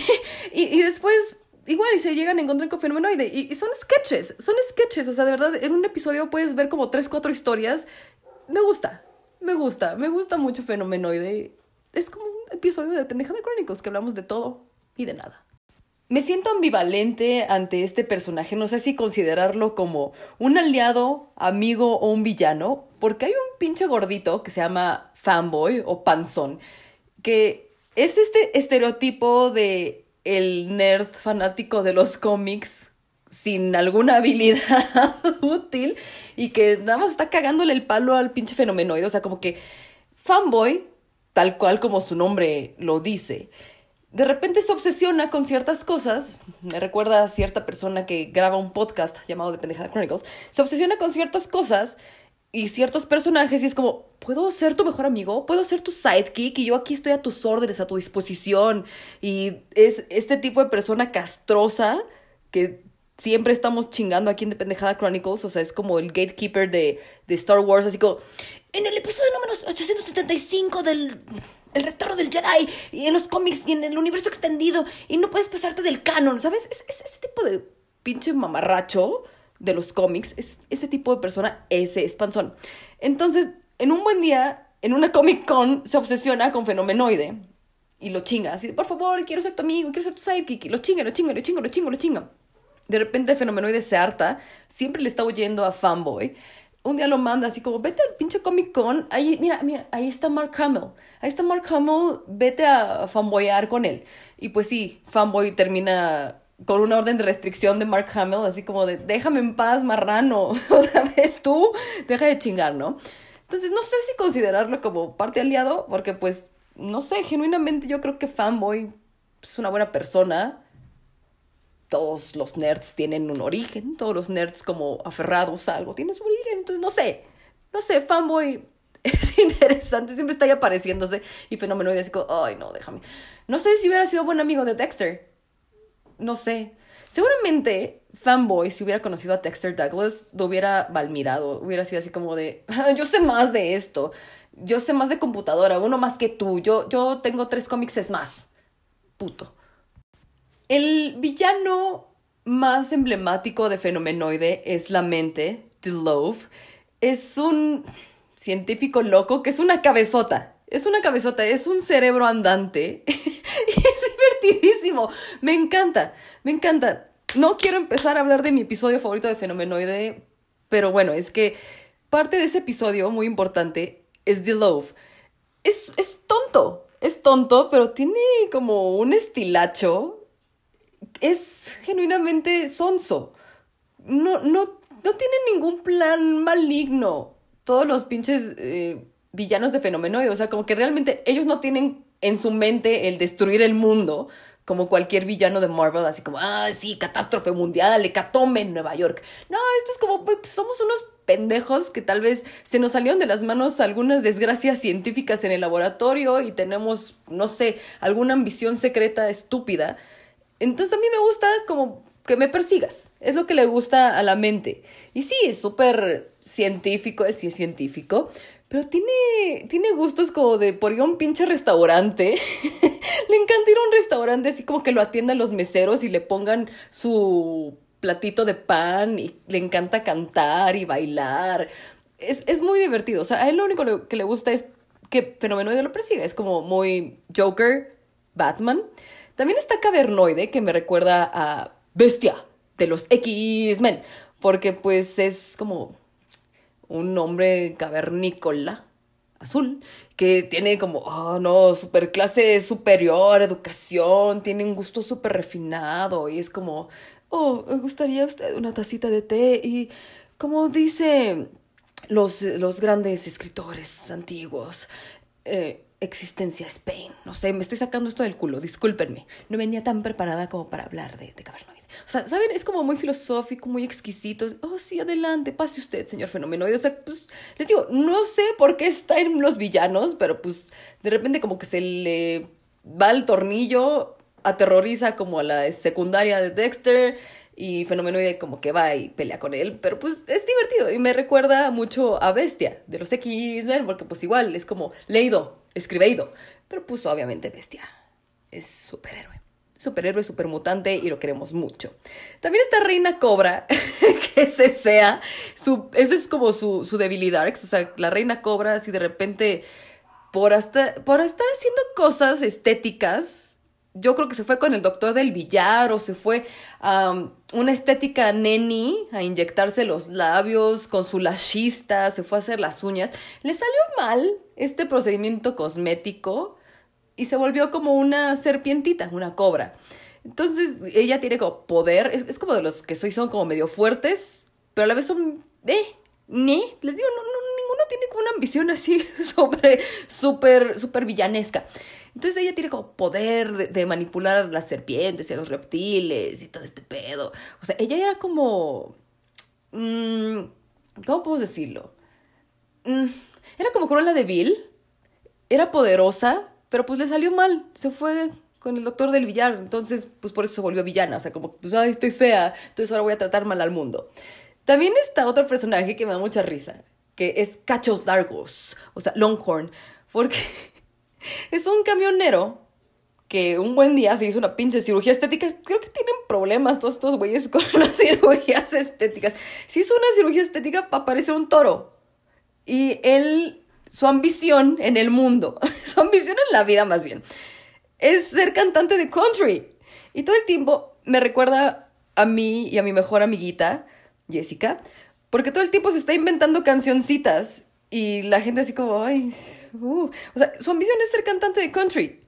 Speaker 4: [laughs] y, y, después, igual, y se llegan a encontrar con Fenomenoide. Y, son sketches, son sketches. O sea, de verdad, en un episodio puedes ver como tres, cuatro historias. Me gusta, me gusta, me gusta mucho Fenomenoide. Es como un episodio de Pendejada Chronicles que hablamos de todo y de nada. Me siento ambivalente ante este personaje, no sé si considerarlo como un aliado, amigo o un villano, porque hay un pinche gordito que se llama fanboy o panzón, que es este estereotipo de el nerd fanático de los cómics sin alguna habilidad [laughs] útil y que nada más está cagándole el palo al pinche fenomenoide. O sea, como que fanboy, tal cual como su nombre lo dice, de repente se obsesiona con ciertas cosas. Me recuerda a cierta persona que graba un podcast llamado The Pendejada Chronicles. Se obsesiona con ciertas cosas y ciertos personajes y es como, ¿puedo ser tu mejor amigo? ¿Puedo ser tu sidekick? Y yo aquí estoy a tus órdenes, a tu disposición. Y es este tipo de persona castrosa que siempre estamos chingando aquí en The Pendejada Chronicles. O sea, es como el gatekeeper de, de Star Wars, así como, en el episodio número 875 del el retorno del Jedi y en los cómics y en el universo extendido y no puedes pasarte del canon, ¿sabes? Es, es ese tipo de pinche mamarracho de los cómics, es ese tipo de persona, ese es panzón. Entonces, en un buen día, en una Comic Con, se obsesiona con Fenomenoide y lo chinga, así, por favor, quiero ser tu amigo, quiero ser tu sidekick, y lo chinga, lo chinga, lo chinga, lo chinga, lo chinga. De repente Fenomenoide se harta, siempre le está huyendo a Fanboy un día lo manda así como, vete al pinche Comic Con, ahí, mira, mira, ahí está Mark Hamill, ahí está Mark Hamill, vete a fanboyar con él. Y pues sí, fanboy termina con una orden de restricción de Mark Hamill, así como de, déjame en paz, marrano, [laughs] otra vez tú, deja de chingar, ¿no? Entonces no sé si considerarlo como parte aliado, porque pues, no sé, genuinamente yo creo que fanboy es una buena persona, todos los nerds tienen un origen, todos los nerds como aferrados a algo tienen su origen, entonces no sé, no sé, fanboy [laughs] es interesante, siempre está ahí apareciéndose y fenomenoide así como, ay no, déjame. No sé si hubiera sido buen amigo de Dexter, no sé. Seguramente fanboy, si hubiera conocido a Dexter Douglas, lo hubiera valmirado, hubiera sido así como de, ah, yo sé más de esto, yo sé más de computadora, uno más que tú, yo, yo tengo tres cómics es más, puto. El villano más emblemático de Fenomenoide es la mente, The Love. Es un científico loco que es una cabezota. Es una cabezota, es un cerebro andante. [laughs] es divertidísimo. Me encanta, me encanta. No quiero empezar a hablar de mi episodio favorito de Fenomenoide, pero bueno, es que parte de ese episodio muy importante es The Love. Es, es tonto, es tonto, pero tiene como un estilacho es genuinamente sonso. No, no, no tiene ningún plan maligno. Todos los pinches eh, villanos de Fenomenoide. O sea, como que realmente ellos no tienen en su mente el destruir el mundo como cualquier villano de Marvel, así como, ah, sí, catástrofe mundial, hecatombe en Nueva York. No, esto es como, pues, somos unos pendejos que tal vez se nos salieron de las manos algunas desgracias científicas en el laboratorio y tenemos, no sé, alguna ambición secreta estúpida entonces a mí me gusta como que me persigas. Es lo que le gusta a la mente. Y sí, es súper científico, él sí es científico, pero tiene, tiene gustos como de por ir a un pinche restaurante. [laughs] le encanta ir a un restaurante así como que lo atiendan los meseros y le pongan su platito de pan y le encanta cantar y bailar. Es, es muy divertido. O sea, a él lo único que le gusta es que Fenomenoide lo persiga. Es como muy Joker, Batman. También está Cavernoide, que me recuerda a Bestia de los X-Men, porque pues es como un hombre cavernícola azul que tiene como, oh no, super clase superior, educación, tiene un gusto súper refinado y es como, oh, ¿me gustaría usted una tacita de té? Y como dice los, los grandes escritores antiguos, eh, existencia Spain. No sé, me estoy sacando esto del culo, discúlpenme. No venía tan preparada como para hablar de, de cavernoide. O sea, ¿saben? Es como muy filosófico, muy exquisito. Oh, sí, adelante, pase usted, señor fenomenoide. O sea, pues, les digo, no sé por qué está en los villanos, pero pues de repente como que se le va el tornillo, aterroriza como a la secundaria de Dexter y Fenomenoide como que va y pelea con él, pero pues es divertido y me recuerda mucho a Bestia de los X-Men, porque pues igual es como leído, escribido, pero pues obviamente Bestia es superhéroe. Superhéroe, supermutante y lo queremos mucho. También está Reina Cobra, [laughs] que ese sea, su, ese es como su, su debilidad, o sea, la Reina Cobra, así de repente, por, hasta, por estar haciendo cosas estéticas, yo creo que se fue con el doctor del billar o se fue a una estética neni a inyectarse los labios con su lashista, se fue a hacer las uñas. Le salió mal este procedimiento cosmético y se volvió como una serpientita, una cobra. Entonces ella tiene como poder, es, es como de los que soy, son como medio fuertes, pero a la vez son, eh, ne, les digo, no, no, ninguno tiene como una ambición así [laughs] sobre, súper, súper villanesca. Entonces ella tiene como poder de, manipular a las serpientes y a los reptiles y todo este pedo. O sea, ella era como, mm, ¿cómo podemos decirlo? Mm, era como Cruella de Vil, era poderosa, pero pues le salió mal, se fue con el doctor del billar, entonces pues por eso se volvió villana, o sea, como, pues, ay, estoy fea, entonces ahora voy a tratar mal al mundo. También está otro personaje que me da mucha risa, que es Cachos Largos, o sea, Longhorn, porque [laughs] es un camionero que un buen día se hizo una pinche cirugía estética. Creo que tienen problemas todos estos güeyes con [laughs] las cirugías estéticas. Se hizo una cirugía estética para parecer un toro. Y él, su ambición en el mundo, [laughs] su ambición en la vida más bien, es ser cantante de country. Y todo el tiempo me recuerda a mí y a mi mejor amiguita, Jessica, porque todo el tiempo se está inventando cancioncitas y la gente así como, ay, uh". o sea, su ambición es ser cantante de country.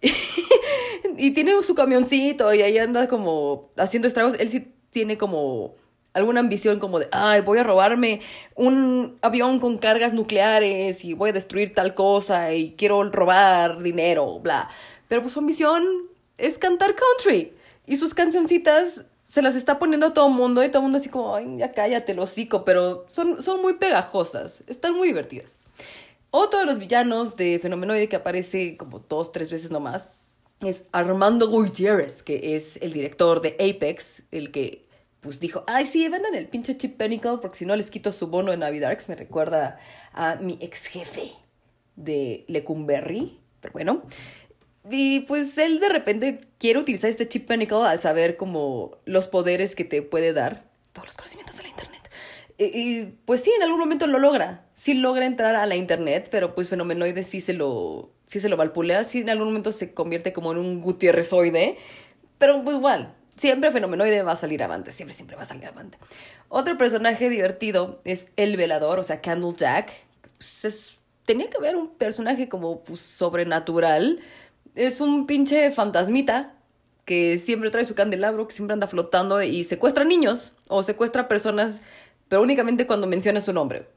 Speaker 4: [laughs] y tiene su camioncito y ahí anda como haciendo estragos. Él sí tiene como alguna ambición como de, ay, voy a robarme un avión con cargas nucleares y voy a destruir tal cosa y quiero robar dinero, bla. Pero pues su ambición es cantar country. Y sus cancioncitas se las está poniendo a todo mundo y todo el mundo así como, ay, ya cállate, lo hocico, pero son, son muy pegajosas, están muy divertidas. Otro de los villanos de Fenomenoide que aparece como dos, tres veces nomás es Armando Gutiérrez, que es el director de Apex, el que pues dijo, ay sí, vendan el pinche Chip Pinnacle porque si no les quito su bono de Navidarks. Me recuerda a mi ex jefe de Lecumberri, pero bueno. Y pues él de repente quiere utilizar este Chip Pinnacle al saber como los poderes que te puede dar, todos los conocimientos de la internet. Y, pues sí, en algún momento lo logra. Sí logra entrar a la internet, pero pues Fenomenoide sí se lo, sí se lo valpulea. Sí en algún momento se convierte como en un Gutierrezoide. Pero pues igual, siempre Fenomenoide va a salir avante. Siempre, siempre va a salir avante. Otro personaje divertido es el velador, o sea, Candle Jack. Pues es, tenía que haber un personaje como pues, sobrenatural. Es un pinche fantasmita que siempre trae su candelabro, que siempre anda flotando y secuestra niños o secuestra personas pero únicamente cuando menciona su nombre.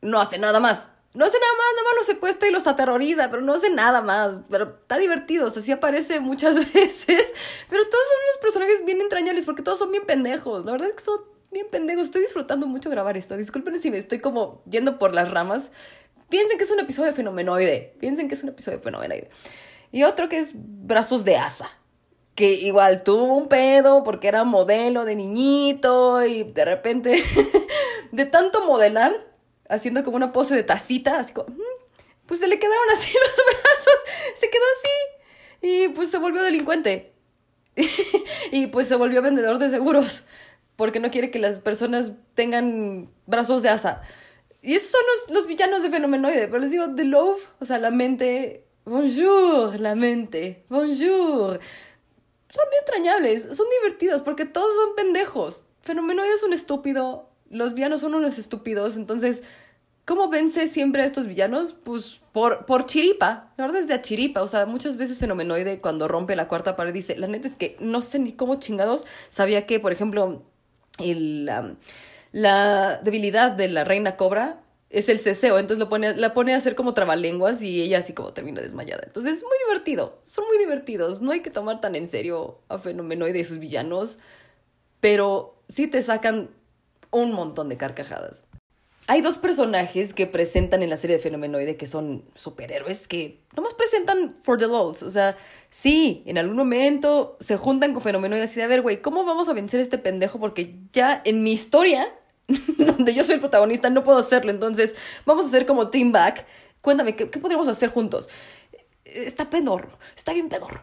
Speaker 4: No hace nada más. No hace nada más, nada más los secuestra y los aterroriza, pero no hace nada más. Pero está divertido, o sea, sí aparece muchas [laughs] veces. Pero todos son unos personajes bien entrañables porque todos son bien pendejos. La verdad es que son bien pendejos. Estoy disfrutando mucho grabar esto. Disculpen si me estoy como yendo por las ramas. Piensen que es un episodio de fenomenoide. Piensen que es un episodio de fenomenoide. Y otro que es Brazos de Asa que igual tuvo un pedo porque era modelo de niñito y de repente, [laughs] de tanto modelar, haciendo como una pose de tacita, así como, pues se le quedaron así [laughs] los brazos, se quedó así y pues se volvió delincuente [laughs] y pues se volvió vendedor de seguros porque no quiere que las personas tengan brazos de asa. Y esos son los, los villanos de Fenomenoide, pero les digo, The Love, o sea, la mente, bonjour, la mente, bonjour son entrañables, son divertidos porque todos son pendejos. Fenomenoide es un estúpido, los villanos son unos estúpidos, entonces, ¿cómo vence siempre a estos villanos? Pues por, por chiripa, la verdad es de a chiripa, o sea, muchas veces Fenomenoide cuando rompe la cuarta pared dice, la neta es que no sé ni cómo chingados sabía que, por ejemplo, el, la debilidad de la reina cobra es el ceseo, entonces lo pone, la pone a hacer como trabalenguas y ella así como termina desmayada. Entonces es muy divertido, son muy divertidos, no hay que tomar tan en serio a Fenomenoide y sus villanos, pero sí te sacan un montón de carcajadas. Hay dos personajes que presentan en la serie de Fenomenoide que son superhéroes que nomás presentan for the lols. O sea, sí, en algún momento se juntan con Fenomenoide así de, a ver, güey, ¿cómo vamos a vencer este pendejo? Porque ya en mi historia [laughs] donde yo soy el protagonista, no puedo hacerlo. Entonces, vamos a hacer como Team Back. Cuéntame, ¿qué, qué podríamos hacer juntos? Está pedorro, está bien pedorro.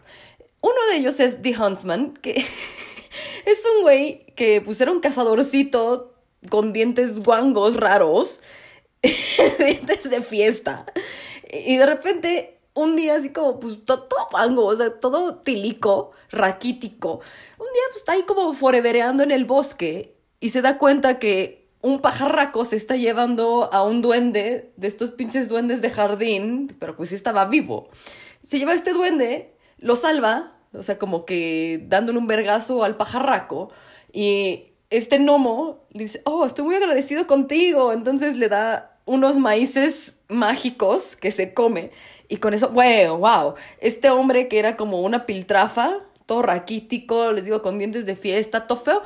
Speaker 4: Uno de ellos es The Huntsman, que [laughs] es un güey que pusieron un cazadorcito con dientes guangos raros, [laughs] dientes de fiesta. Y de repente un día así como, pues, to- todo pango, o sea, todo tilico, raquítico. Un día, pues, está ahí como forevereando en el bosque y se da cuenta que un pajarraco se está llevando a un duende de estos pinches duendes de jardín, pero pues sí estaba vivo. Se lleva a este duende, lo salva, o sea, como que dándole un vergazo al pajarraco y este gnomo le dice, oh, estoy muy agradecido contigo. Entonces le da unos maíces mágicos que se come. Y con eso, wow, wow. Este hombre que era como una piltrafa, todo raquítico, les digo, con dientes de fiesta, todo feo.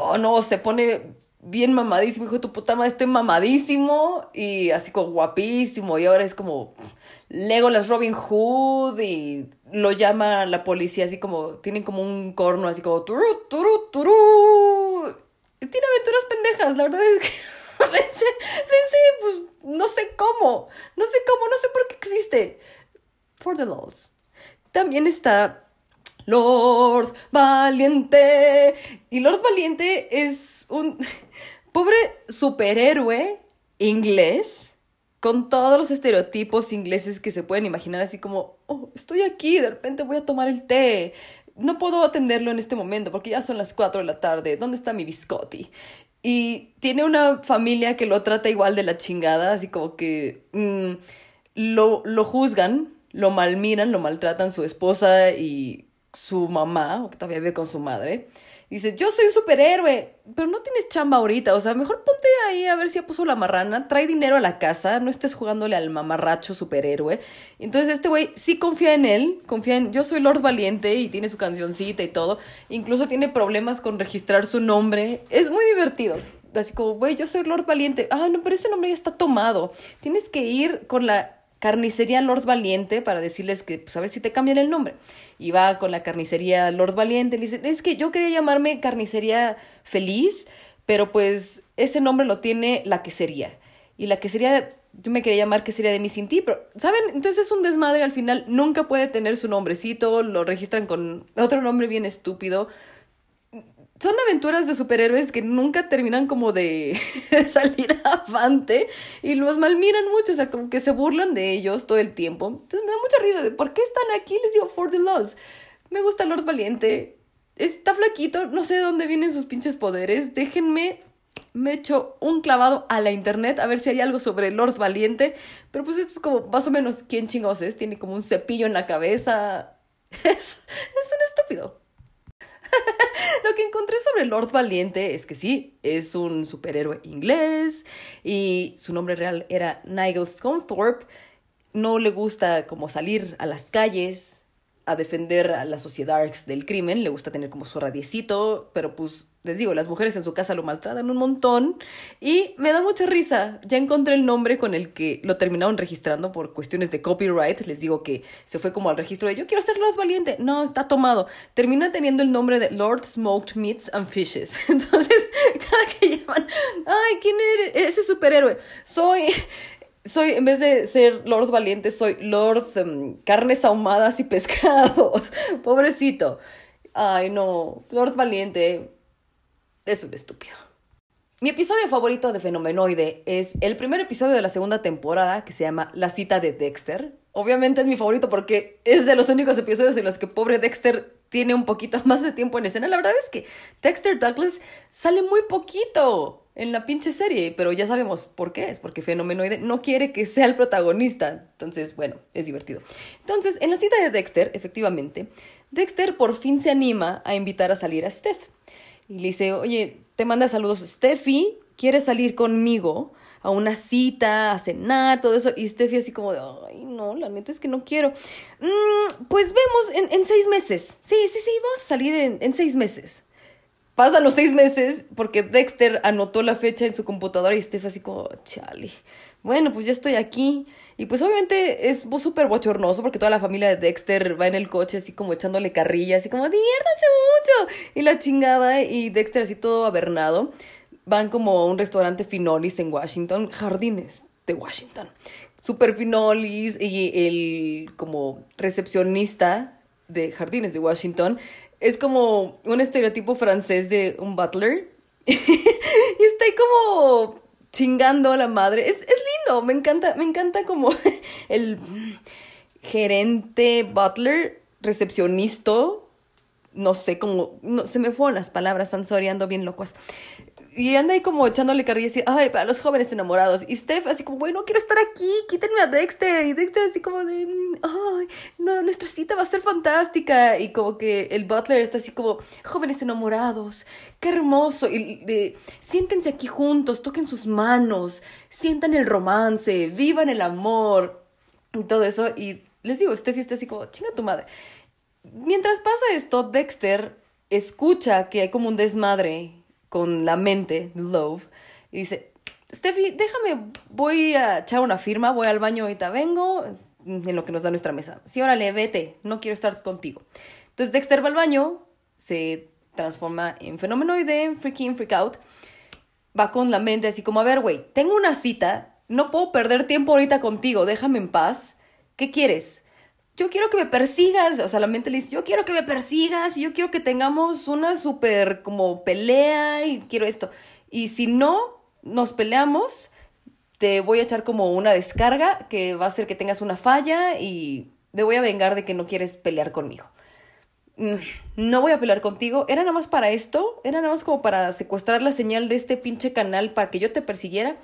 Speaker 4: Oh, no, se pone bien mamadísimo, hijo de tu puta madre, estoy mamadísimo y así como guapísimo. Y ahora es como Legolas Robin Hood y lo llama la policía así como, tienen como un corno así como turú, turú. Y Tiene aventuras pendejas, la verdad es que [laughs] pensé, pensé, pues no sé cómo, no sé cómo, no sé por qué existe. For the lols. También está Lord Valiente. Y Lord Valiente es un [laughs] pobre superhéroe inglés con todos los estereotipos ingleses que se pueden imaginar, así como, oh, estoy aquí, de repente voy a tomar el té. No puedo atenderlo en este momento porque ya son las 4 de la tarde. ¿Dónde está mi biscotti? Y tiene una familia que lo trata igual de la chingada, así como que mm, lo, lo juzgan, lo malmiran, lo maltratan su esposa y su mamá, que todavía vive con su madre. Dice, yo soy un superhéroe, pero no tienes chamba ahorita, o sea, mejor ponte ahí a ver si ya puso la marrana, trae dinero a la casa, no estés jugándole al mamarracho superhéroe. Entonces este güey sí confía en él, confía en, yo soy Lord Valiente y tiene su cancioncita y todo, incluso tiene problemas con registrar su nombre, es muy divertido. Así como, güey, yo soy Lord Valiente. Ah, no, pero ese nombre ya está tomado. Tienes que ir con la carnicería Lord Valiente para decirles que, pues a ver si te cambian el nombre. Y va con la carnicería Lord Valiente y le dice, es que yo quería llamarme carnicería feliz, pero pues ese nombre lo tiene la quesería. Y la quesería, yo me quería llamar quesería de mi sin ti, pero, ¿saben? Entonces es un desmadre, al final nunca puede tener su nombrecito, lo registran con otro nombre bien estúpido son aventuras de superhéroes que nunca terminan como [laughs] de salir avante y los malmiran mucho, o sea, como que se burlan de ellos todo el tiempo. Entonces me da mucha risa de por qué están aquí, les digo, for the lols. Me gusta Lord Valiente, está flaquito, no sé de dónde vienen sus pinches poderes, déjenme, me echo un clavado a la internet a ver si hay algo sobre Lord Valiente, pero pues esto es como más o menos quién chingados es, tiene como un cepillo en la cabeza, [laughs] es, es un estúpido. [laughs] Lo que encontré sobre Lord Valiente es que sí, es un superhéroe inglés y su nombre real era Nigel Scunthorpe. No le gusta como salir a las calles a defender a la sociedad del crimen, le gusta tener como su radiecito, pero pues les digo, las mujeres en su casa lo maltratan un montón y me da mucha risa. Ya encontré el nombre con el que lo terminaron registrando por cuestiones de copyright. Les digo que se fue como al registro de yo quiero ser Lord Valiente. No, está tomado. Termina teniendo el nombre de Lord Smoked Meats and Fishes. [laughs] Entonces, [laughs] cada que llaman, ay, ¿quién eres? Ese superhéroe. Soy soy, en vez de ser Lord Valiente, soy Lord um, Carnes Ahumadas y Pescados. [laughs] Pobrecito. Ay, no. Lord Valiente es un estúpido. Mi episodio favorito de Fenomenoide es el primer episodio de la segunda temporada que se llama La cita de Dexter. Obviamente es mi favorito porque es de los únicos episodios en los que pobre Dexter tiene un poquito [laughs] más de tiempo en escena. La verdad es que Dexter Douglas sale muy poquito en la pinche serie, pero ya sabemos por qué. Es porque Fenomenoide no quiere que sea el protagonista. Entonces, bueno, es divertido. Entonces, en la cita de Dexter, efectivamente, Dexter por fin se anima a invitar a salir a Steph. Y le dice, oye, te manda saludos Steffi, ¿quieres salir conmigo a una cita, a cenar, todo eso? Y Steffi así como de, ay, no, la neta es que no quiero. "Mm, pues vemos en, en seis meses. Sí, sí, sí, vamos a salir en, en seis meses. Pasan los seis meses porque Dexter anotó la fecha en su computadora y Steph así como, chale. Bueno, pues ya estoy aquí. Y pues obviamente es súper bochornoso porque toda la familia de Dexter va en el coche así como echándole carrilla, así como, diviértanse mucho. Y la chingada y Dexter así todo avernado. Van como a un restaurante Finolis en Washington, Jardines de Washington. Super Finolis y el como recepcionista de Jardines de Washington es como un estereotipo francés de un butler. [laughs] y está ahí como chingando a la madre. Es, es lindo, me encanta, me encanta como [laughs] el... gerente, butler, recepcionista, no sé cómo, no, se me fueron las palabras, están soreando bien locas. Y anda ahí como echándole carrilla así, ay, para los jóvenes enamorados. Y Steph así como, bueno, quiero estar aquí, quítenme a Dexter. Y Dexter así como de, "Mm, ay, no, nuestra cita va a ser fantástica. Y como que el butler está así como, jóvenes enamorados, qué hermoso. Y, y, siéntense aquí juntos, toquen sus manos, sientan el romance, vivan el amor. Y todo eso. Y les digo, Steph está así como, chinga tu madre. Mientras pasa esto, Dexter escucha que hay como un desmadre con la mente, Love, y dice, Steffi, déjame, voy a echar una firma, voy al baño, ahorita vengo, en lo que nos da nuestra mesa. Sí, órale, vete, no quiero estar contigo. Entonces Dexter va al baño, se transforma en fenomenoide, en freak in, freak out, va con la mente así como, a ver, güey, tengo una cita, no puedo perder tiempo ahorita contigo, déjame en paz. ¿Qué quieres? Yo quiero que me persigas, o sea, la mente le dice, yo quiero que me persigas, y yo quiero que tengamos una súper como pelea y quiero esto. Y si no nos peleamos, te voy a echar como una descarga que va a hacer que tengas una falla y me voy a vengar de que no quieres pelear conmigo. Mm, No voy a pelear contigo. ¿Era nada más para esto? ¿Era nada más como para secuestrar la señal de este pinche canal para que yo te persiguiera?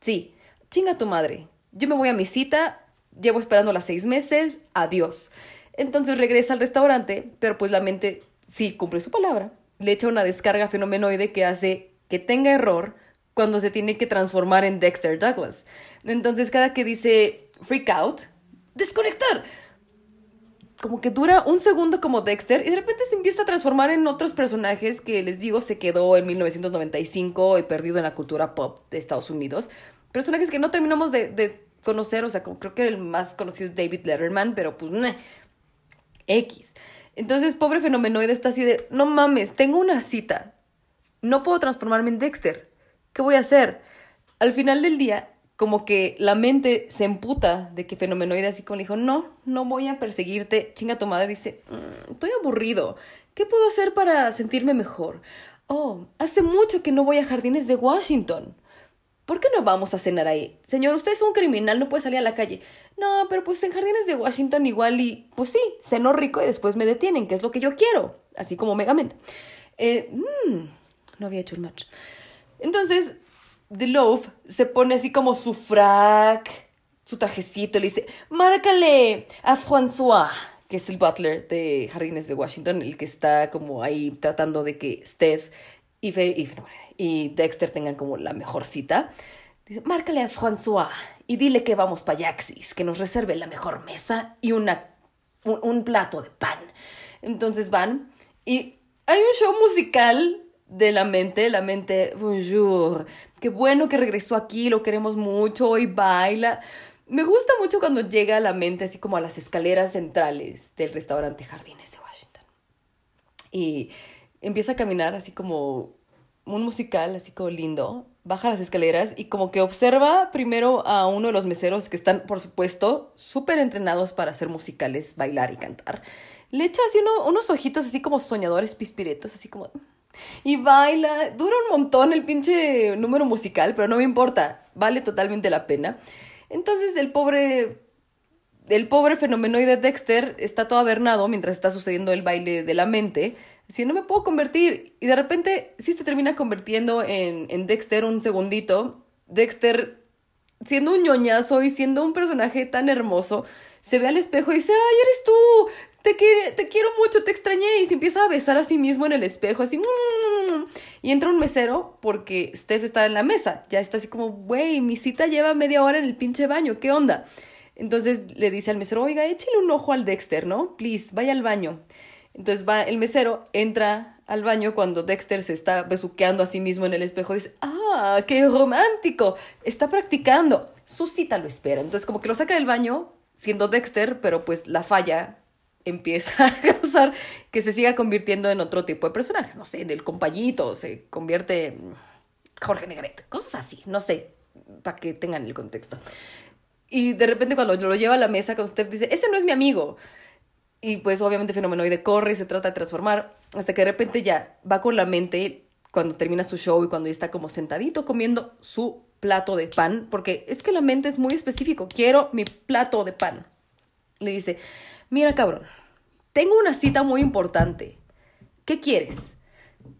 Speaker 4: Sí. Chinga tu madre. Yo me voy a mi cita. Llevo esperando las seis meses. Adiós. Entonces regresa al restaurante, pero pues la mente sí cumple su palabra. Le echa una descarga fenomenoide que hace que tenga error cuando se tiene que transformar en Dexter Douglas. Entonces cada que dice freak out, desconectar como que dura un segundo como Dexter y de repente se empieza a transformar en otros personajes que les digo se quedó en 1995 y perdido en la cultura pop de Estados Unidos. Personajes que no terminamos de conocer, o sea, como creo que el más conocido es David Letterman, pero pues meh, X. Entonces, pobre fenomenoide está así de, no mames, tengo una cita. No puedo transformarme en Dexter. ¿Qué voy a hacer? Al final del día, como que la mente se emputa de que Fenomenoide así como le dijo, no, no voy a perseguirte, chinga tu madre, dice, "Mm, estoy aburrido, ¿qué puedo hacer para sentirme mejor? Oh, hace mucho que no voy a Jardines de Washington. ¿Por qué no vamos a cenar ahí? Señor, usted es un criminal, no puede salir a la calle. No, pero pues en Jardines de Washington igual y, pues sí, ceno rico y después me detienen, que es lo que yo quiero, así como megamente. Eh, mm, no había hecho el match. Entonces, The Loaf se pone así como su frac, su trajecito, y le dice, márcale a François, que es el butler de Jardines de Washington, el que está como ahí tratando de que Steph y, Fe- y, y Dexter tengan como la mejor cita. Dice, márcale a François y dile que vamos para Jaxis, que nos reserve la mejor mesa y una, un, un plato de pan. Entonces van y hay un show musical de la mente, la mente, bonjour, qué bueno que regresó aquí, lo queremos mucho, hoy baila. Me gusta mucho cuando llega la mente así como a las escaleras centrales del restaurante Jardines de Washington. Y empieza a caminar así como un musical, así como lindo. Baja las escaleras y como que observa primero a uno de los meseros que están, por supuesto, súper entrenados para hacer musicales, bailar y cantar. Le echa así uno- unos ojitos así como soñadores pispiretos, así como... Y baila, dura un montón el pinche número musical, pero no me importa, vale totalmente la pena. Entonces el pobre el pobre fenomenoide Dexter está todo avernado mientras está sucediendo el baile de la mente. Así, no me puedo convertir. Y de repente sí se termina convirtiendo en, en Dexter un segundito. Dexter, siendo un ñoñazo y siendo un personaje tan hermoso, se ve al espejo y dice, ay, eres tú. Te, quiere- te quiero mucho, te extrañé. Y se empieza a besar a sí mismo en el espejo, así. "Mm". Y entra un mesero porque Steph está en la mesa. Ya está así como, güey, mi cita lleva media hora en el pinche baño. ¿Qué onda? Entonces le dice al mesero, oiga, échale un ojo al Dexter, ¿no? Please, vaya al baño. Entonces va el mesero, entra al baño cuando Dexter se está besuqueando a sí mismo en el espejo. Dice, ah, qué romántico. Está practicando. Su cita lo espera. Entonces como que lo saca del baño, siendo Dexter, pero pues la falla empieza [laughs] a causar que se siga convirtiendo en otro tipo de personajes. No sé, en el compañito, se convierte Jorge Negrete, cosas así, no sé, para que tengan el contexto. Y de repente cuando lo lleva a la mesa con Steph dice, ese no es mi amigo. Y pues obviamente Fenomenoide corre y se trata de transformar hasta que de repente ya va con la mente cuando termina su show y cuando ya está como sentadito comiendo su plato de pan, porque es que la mente es muy específico, quiero mi plato de pan. Le dice, mira cabrón, tengo una cita muy importante. ¿Qué quieres?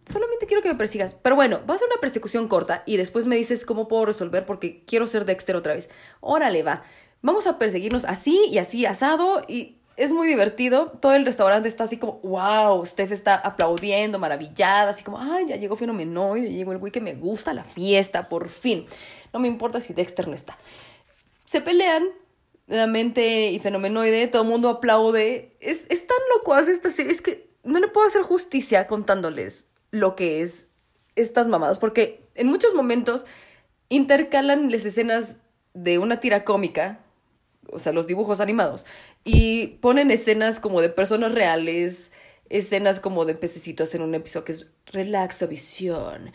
Speaker 4: Solamente quiero que me persigas. Pero bueno, va a una persecución corta y después me dices cómo puedo resolver porque quiero ser Dexter otra vez. Órale, va. Vamos a perseguirnos así y así asado y es muy divertido. Todo el restaurante está así como, wow, Steph está aplaudiendo, maravillada, así como, ay, ya llegó Fenomenoide, ya llegó el güey que me gusta, la fiesta, por fin. No me importa si Dexter no está. Se pelean, la mente y Fenomenoide, todo el mundo aplaude. Es, es tan locuaz esta serie, es que no le puedo hacer justicia contándoles lo que es estas mamadas, porque en muchos momentos intercalan las escenas de una tira cómica, o sea, los dibujos animados, y ponen escenas como de personas reales, escenas como de pececitos en un episodio que es Relaxa Visión,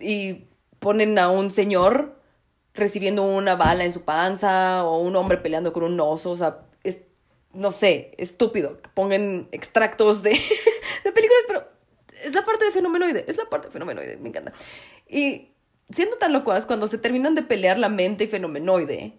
Speaker 4: y ponen a un señor recibiendo una bala en su panza, o un hombre peleando con un oso, o sea, es, no sé, estúpido, pongan extractos de, [laughs] de películas, pero es la parte de fenomenoide, es la parte de fenomenoide, me encanta. Y siendo tan locuaz, cuando se terminan de pelear la mente y fenomenoide,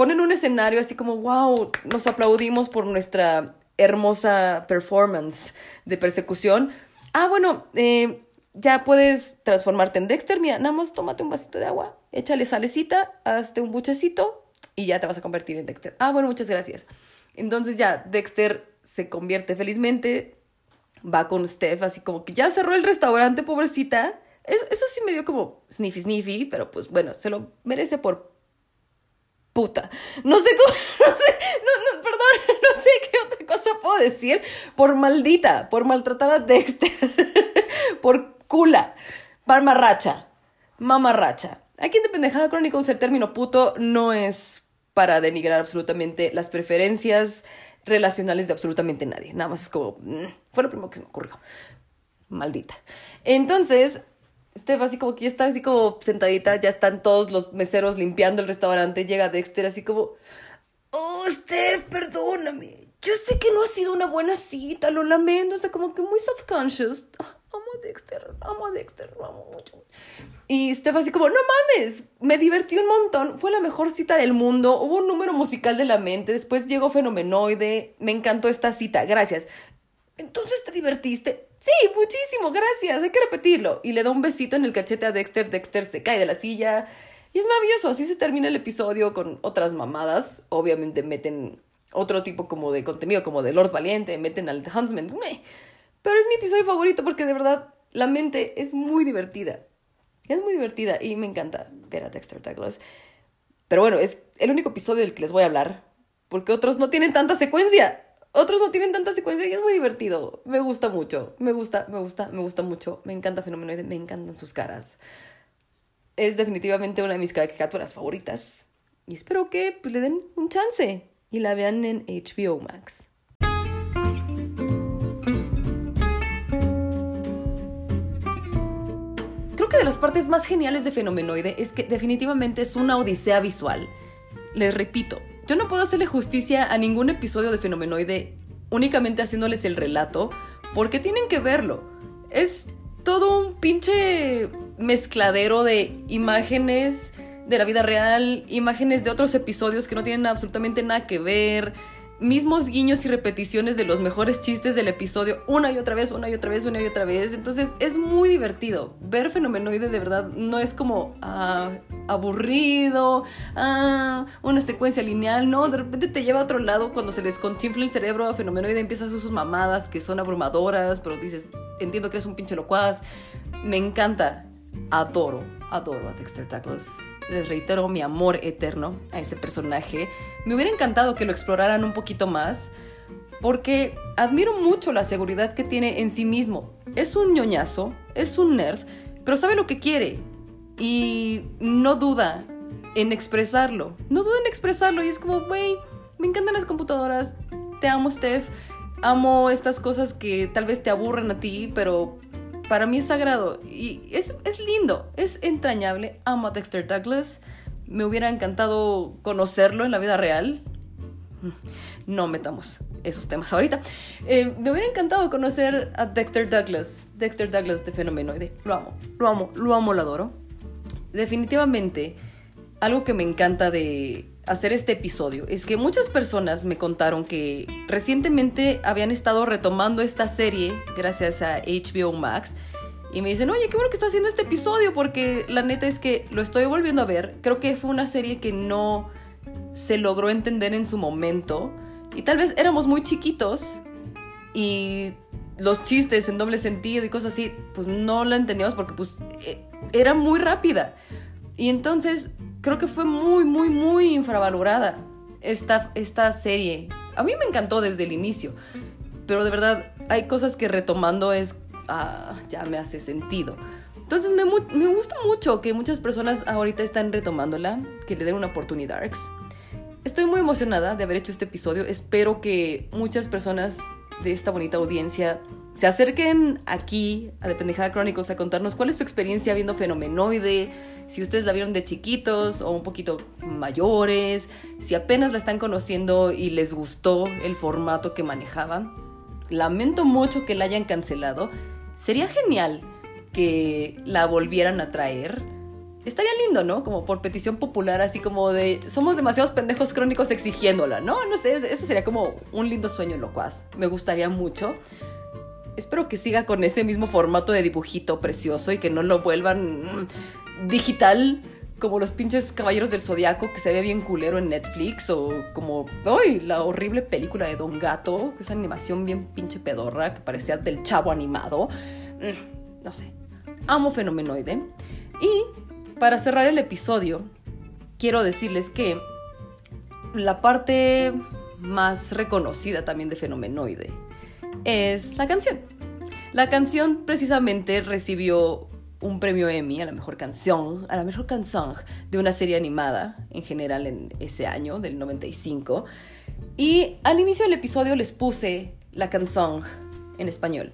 Speaker 4: ponen un escenario así como, wow, nos aplaudimos por nuestra hermosa performance de persecución. Ah, bueno, eh, ya puedes transformarte en Dexter. Mira, nada más tómate un vasito de agua, échale salecita, hazte un buchecito y ya te vas a convertir en Dexter. Ah, bueno, muchas gracias. Entonces ya Dexter se convierte felizmente, va con Steph, así como que ya cerró el restaurante, pobrecita. Eso, eso sí me dio como sniffy sniffy, pero pues bueno, se lo merece por puta. No sé cómo, [laughs] no sé, no, no, perdón, [laughs] no sé qué otra cosa puedo decir. Por maldita, por maltratar a Dexter, [laughs] por cula, mamarracha, mamarracha. Aquí en Pendejada Chronicles el término puto no es para denigrar absolutamente las preferencias relacionales de absolutamente nadie. Nada más es como, mm, fue lo primero que se me ocurrió. Maldita. Entonces, Steph así como que ya está así como sentadita, ya están todos los meseros limpiando el restaurante, llega Dexter así como, oh, Steph, perdóname, yo sé que no ha sido una buena cita, lo lamento, o sea, como que muy self-conscious. Ah, amo a Dexter, amo a Dexter, lo amo mucho. Y Steph así como, no mames, me divertí un montón, fue la mejor cita del mundo, hubo un número musical de la mente, después llegó Fenomenoide, me encantó esta cita, gracias. Entonces te divertiste. Sí, muchísimo, gracias, hay que repetirlo. Y le da un besito en el cachete a Dexter, Dexter se cae de la silla. Y es maravilloso, así se termina el episodio con otras mamadas. Obviamente meten otro tipo como de contenido, como de Lord Valiente, meten al Huntsman. Meh. Pero es mi episodio favorito porque de verdad la mente es muy divertida. Es muy divertida y me encanta ver a Dexter Douglas. Pero bueno, es el único episodio del que les voy a hablar porque otros no tienen tanta secuencia otros no tienen tanta secuencia y es muy divertido. Me gusta mucho, me gusta, me gusta, me gusta mucho. Me encanta Fenomenoide, me encantan sus caras. Es definitivamente una de mis caricaturas favoritas. Y espero que pues, le den un chance y la vean en HBO Max. Creo que de las partes más geniales de Fenomenoide es que definitivamente es una odisea visual. Les repito, yo no puedo hacerle justicia a ningún episodio de Fenomenoide únicamente haciéndoles el relato, porque tienen que verlo. Es todo un pinche mezcladero de imágenes de la vida real, imágenes de otros episodios que no tienen absolutamente nada que ver, mismos guiños y repeticiones de los mejores chistes del episodio una y otra vez, una y otra vez, una y otra vez. Entonces es muy divertido. Ver Fenomenoide de verdad no es como ah, aburrido, ah, una secuencia lineal, no, de repente te lleva a otro lado cuando se les conchinfla el cerebro a Fenomenoide, empiezas a hacer sus mamadas que son abrumadoras, pero dices, entiendo que eres un pinche locuaz. Me encanta, adoro, adoro a Dexter Douglas les reitero mi amor eterno a ese personaje. Me hubiera encantado que lo exploraran un poquito más, porque admiro mucho la seguridad que tiene en sí mismo. Es un ñoñazo, es un nerd, pero sabe lo que quiere y no duda en expresarlo. No duda en expresarlo y es como, güey, me encantan las computadoras, te amo Steph, amo estas cosas que tal vez te aburren a ti, pero para mí es sagrado y es, es lindo, es entrañable. Amo a Dexter Douglas. Me hubiera encantado conocerlo en la vida real. No metamos esos temas ahorita. Eh, me hubiera encantado conocer a Dexter Douglas. Dexter Douglas de Fenomenoide. Lo amo, lo amo, lo amo, lo adoro. Definitivamente, algo que me encanta de hacer este episodio es que muchas personas me contaron que recientemente habían estado retomando esta serie gracias a HBO Max y me dicen, oye, qué bueno que estás haciendo este episodio porque la neta es que lo estoy volviendo a ver. Creo que fue una serie que no se logró entender en su momento y tal vez éramos muy chiquitos y los chistes en doble sentido y cosas así, pues no la entendíamos porque pues e- era muy rápida. Y entonces creo que fue muy, muy, muy infravalorada esta, esta serie. A mí me encantó desde el inicio, pero de verdad hay cosas que retomando es, ah, ya me hace sentido. Entonces me, me gusta mucho que muchas personas ahorita están retomándola, que le den una oportunidad. Estoy muy emocionada de haber hecho este episodio. Espero que muchas personas de esta bonita audiencia se acerquen aquí a The Pendejada Chronicles a contarnos cuál es su experiencia viendo Fenomenoide, si ustedes la vieron de chiquitos o un poquito mayores, si apenas la están conociendo y les gustó el formato que manejaba. Lamento mucho que la hayan cancelado. Sería genial que la volvieran a traer. Estaría lindo, ¿no? Como por petición popular, así como de somos demasiados pendejos crónicos exigiéndola, ¿no? No sé, eso sería como un lindo sueño locuaz. Me gustaría mucho. Espero que siga con ese mismo formato de dibujito precioso y que no lo vuelvan mm, digital como los pinches caballeros del zodiaco que se ve bien culero en Netflix o como ¡ay! la horrible película de Don Gato, que es animación bien pinche pedorra que parecía del chavo animado. Mm, no sé. Amo Fenomenoide. Y para cerrar el episodio, quiero decirles que la parte más reconocida también de Fenomenoide es la canción. La canción precisamente recibió un premio Emmy a la mejor canción, a la mejor canción de una serie animada en general en ese año, del 95. Y al inicio del episodio les puse la canción en español.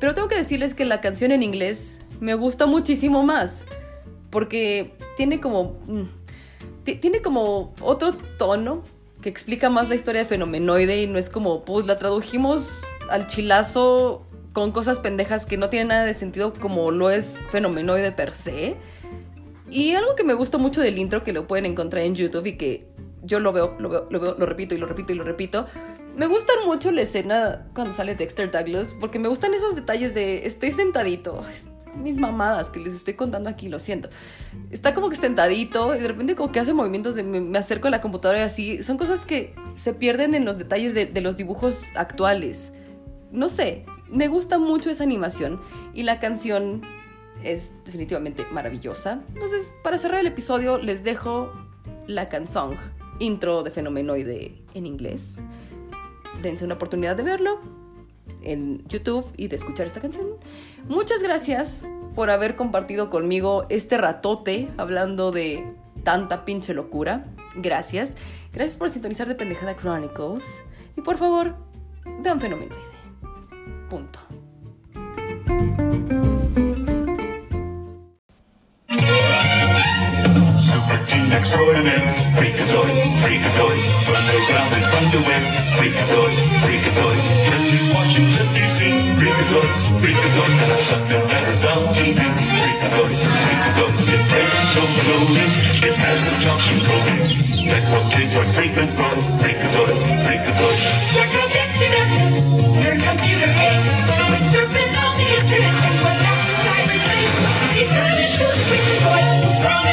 Speaker 4: Pero tengo que decirles que la canción en inglés me gusta muchísimo más. Porque tiene como. mm, ti- tiene como otro tono que explica más la historia de Fenomenoide y no es como, pues la tradujimos al chilazo con cosas pendejas que no tienen nada de sentido como lo es Fenomenoide per se. Y algo que me gusta mucho del intro, que lo pueden encontrar en YouTube y que yo lo veo, lo veo, lo veo, lo repito y lo repito y lo repito. Me gusta mucho la escena cuando sale Dexter Douglas, porque me gustan esos detalles de estoy sentadito, mis mamadas que les estoy contando aquí, lo siento. Está como que sentadito y de repente como que hace movimientos de me, acerco a la computadora y así. Son cosas que se pierden en los detalles de, de los dibujos actuales. No sé, me gusta mucho esa animación y la canción es definitivamente maravillosa. Entonces, para cerrar el episodio, les dejo la canción intro de Fenomenoide en inglés. Dense una oportunidad de verlo en YouTube y de escuchar esta canción. Muchas gracias por haber compartido conmigo este ratote hablando de tanta pinche locura. Gracias. Gracias por sintonizar de Pendejada Chronicles. Y por favor, vean Fenomenoide. Punto.
Speaker 5: Super team extraordinaire, freakazoid, freakazoid, underground and underwear, freakazoid, freakazoid. Guess who's watching the DC? Freakazoids, freakazoid, and I suck the letters out TV. Freakazoid, freakazoid, his brain's overloaded, it has a jumping coding. That's what kids are sleeping for. Freakazoid, freakazoid.
Speaker 6: Check out Dexter Douglas, your computer ace. When surfing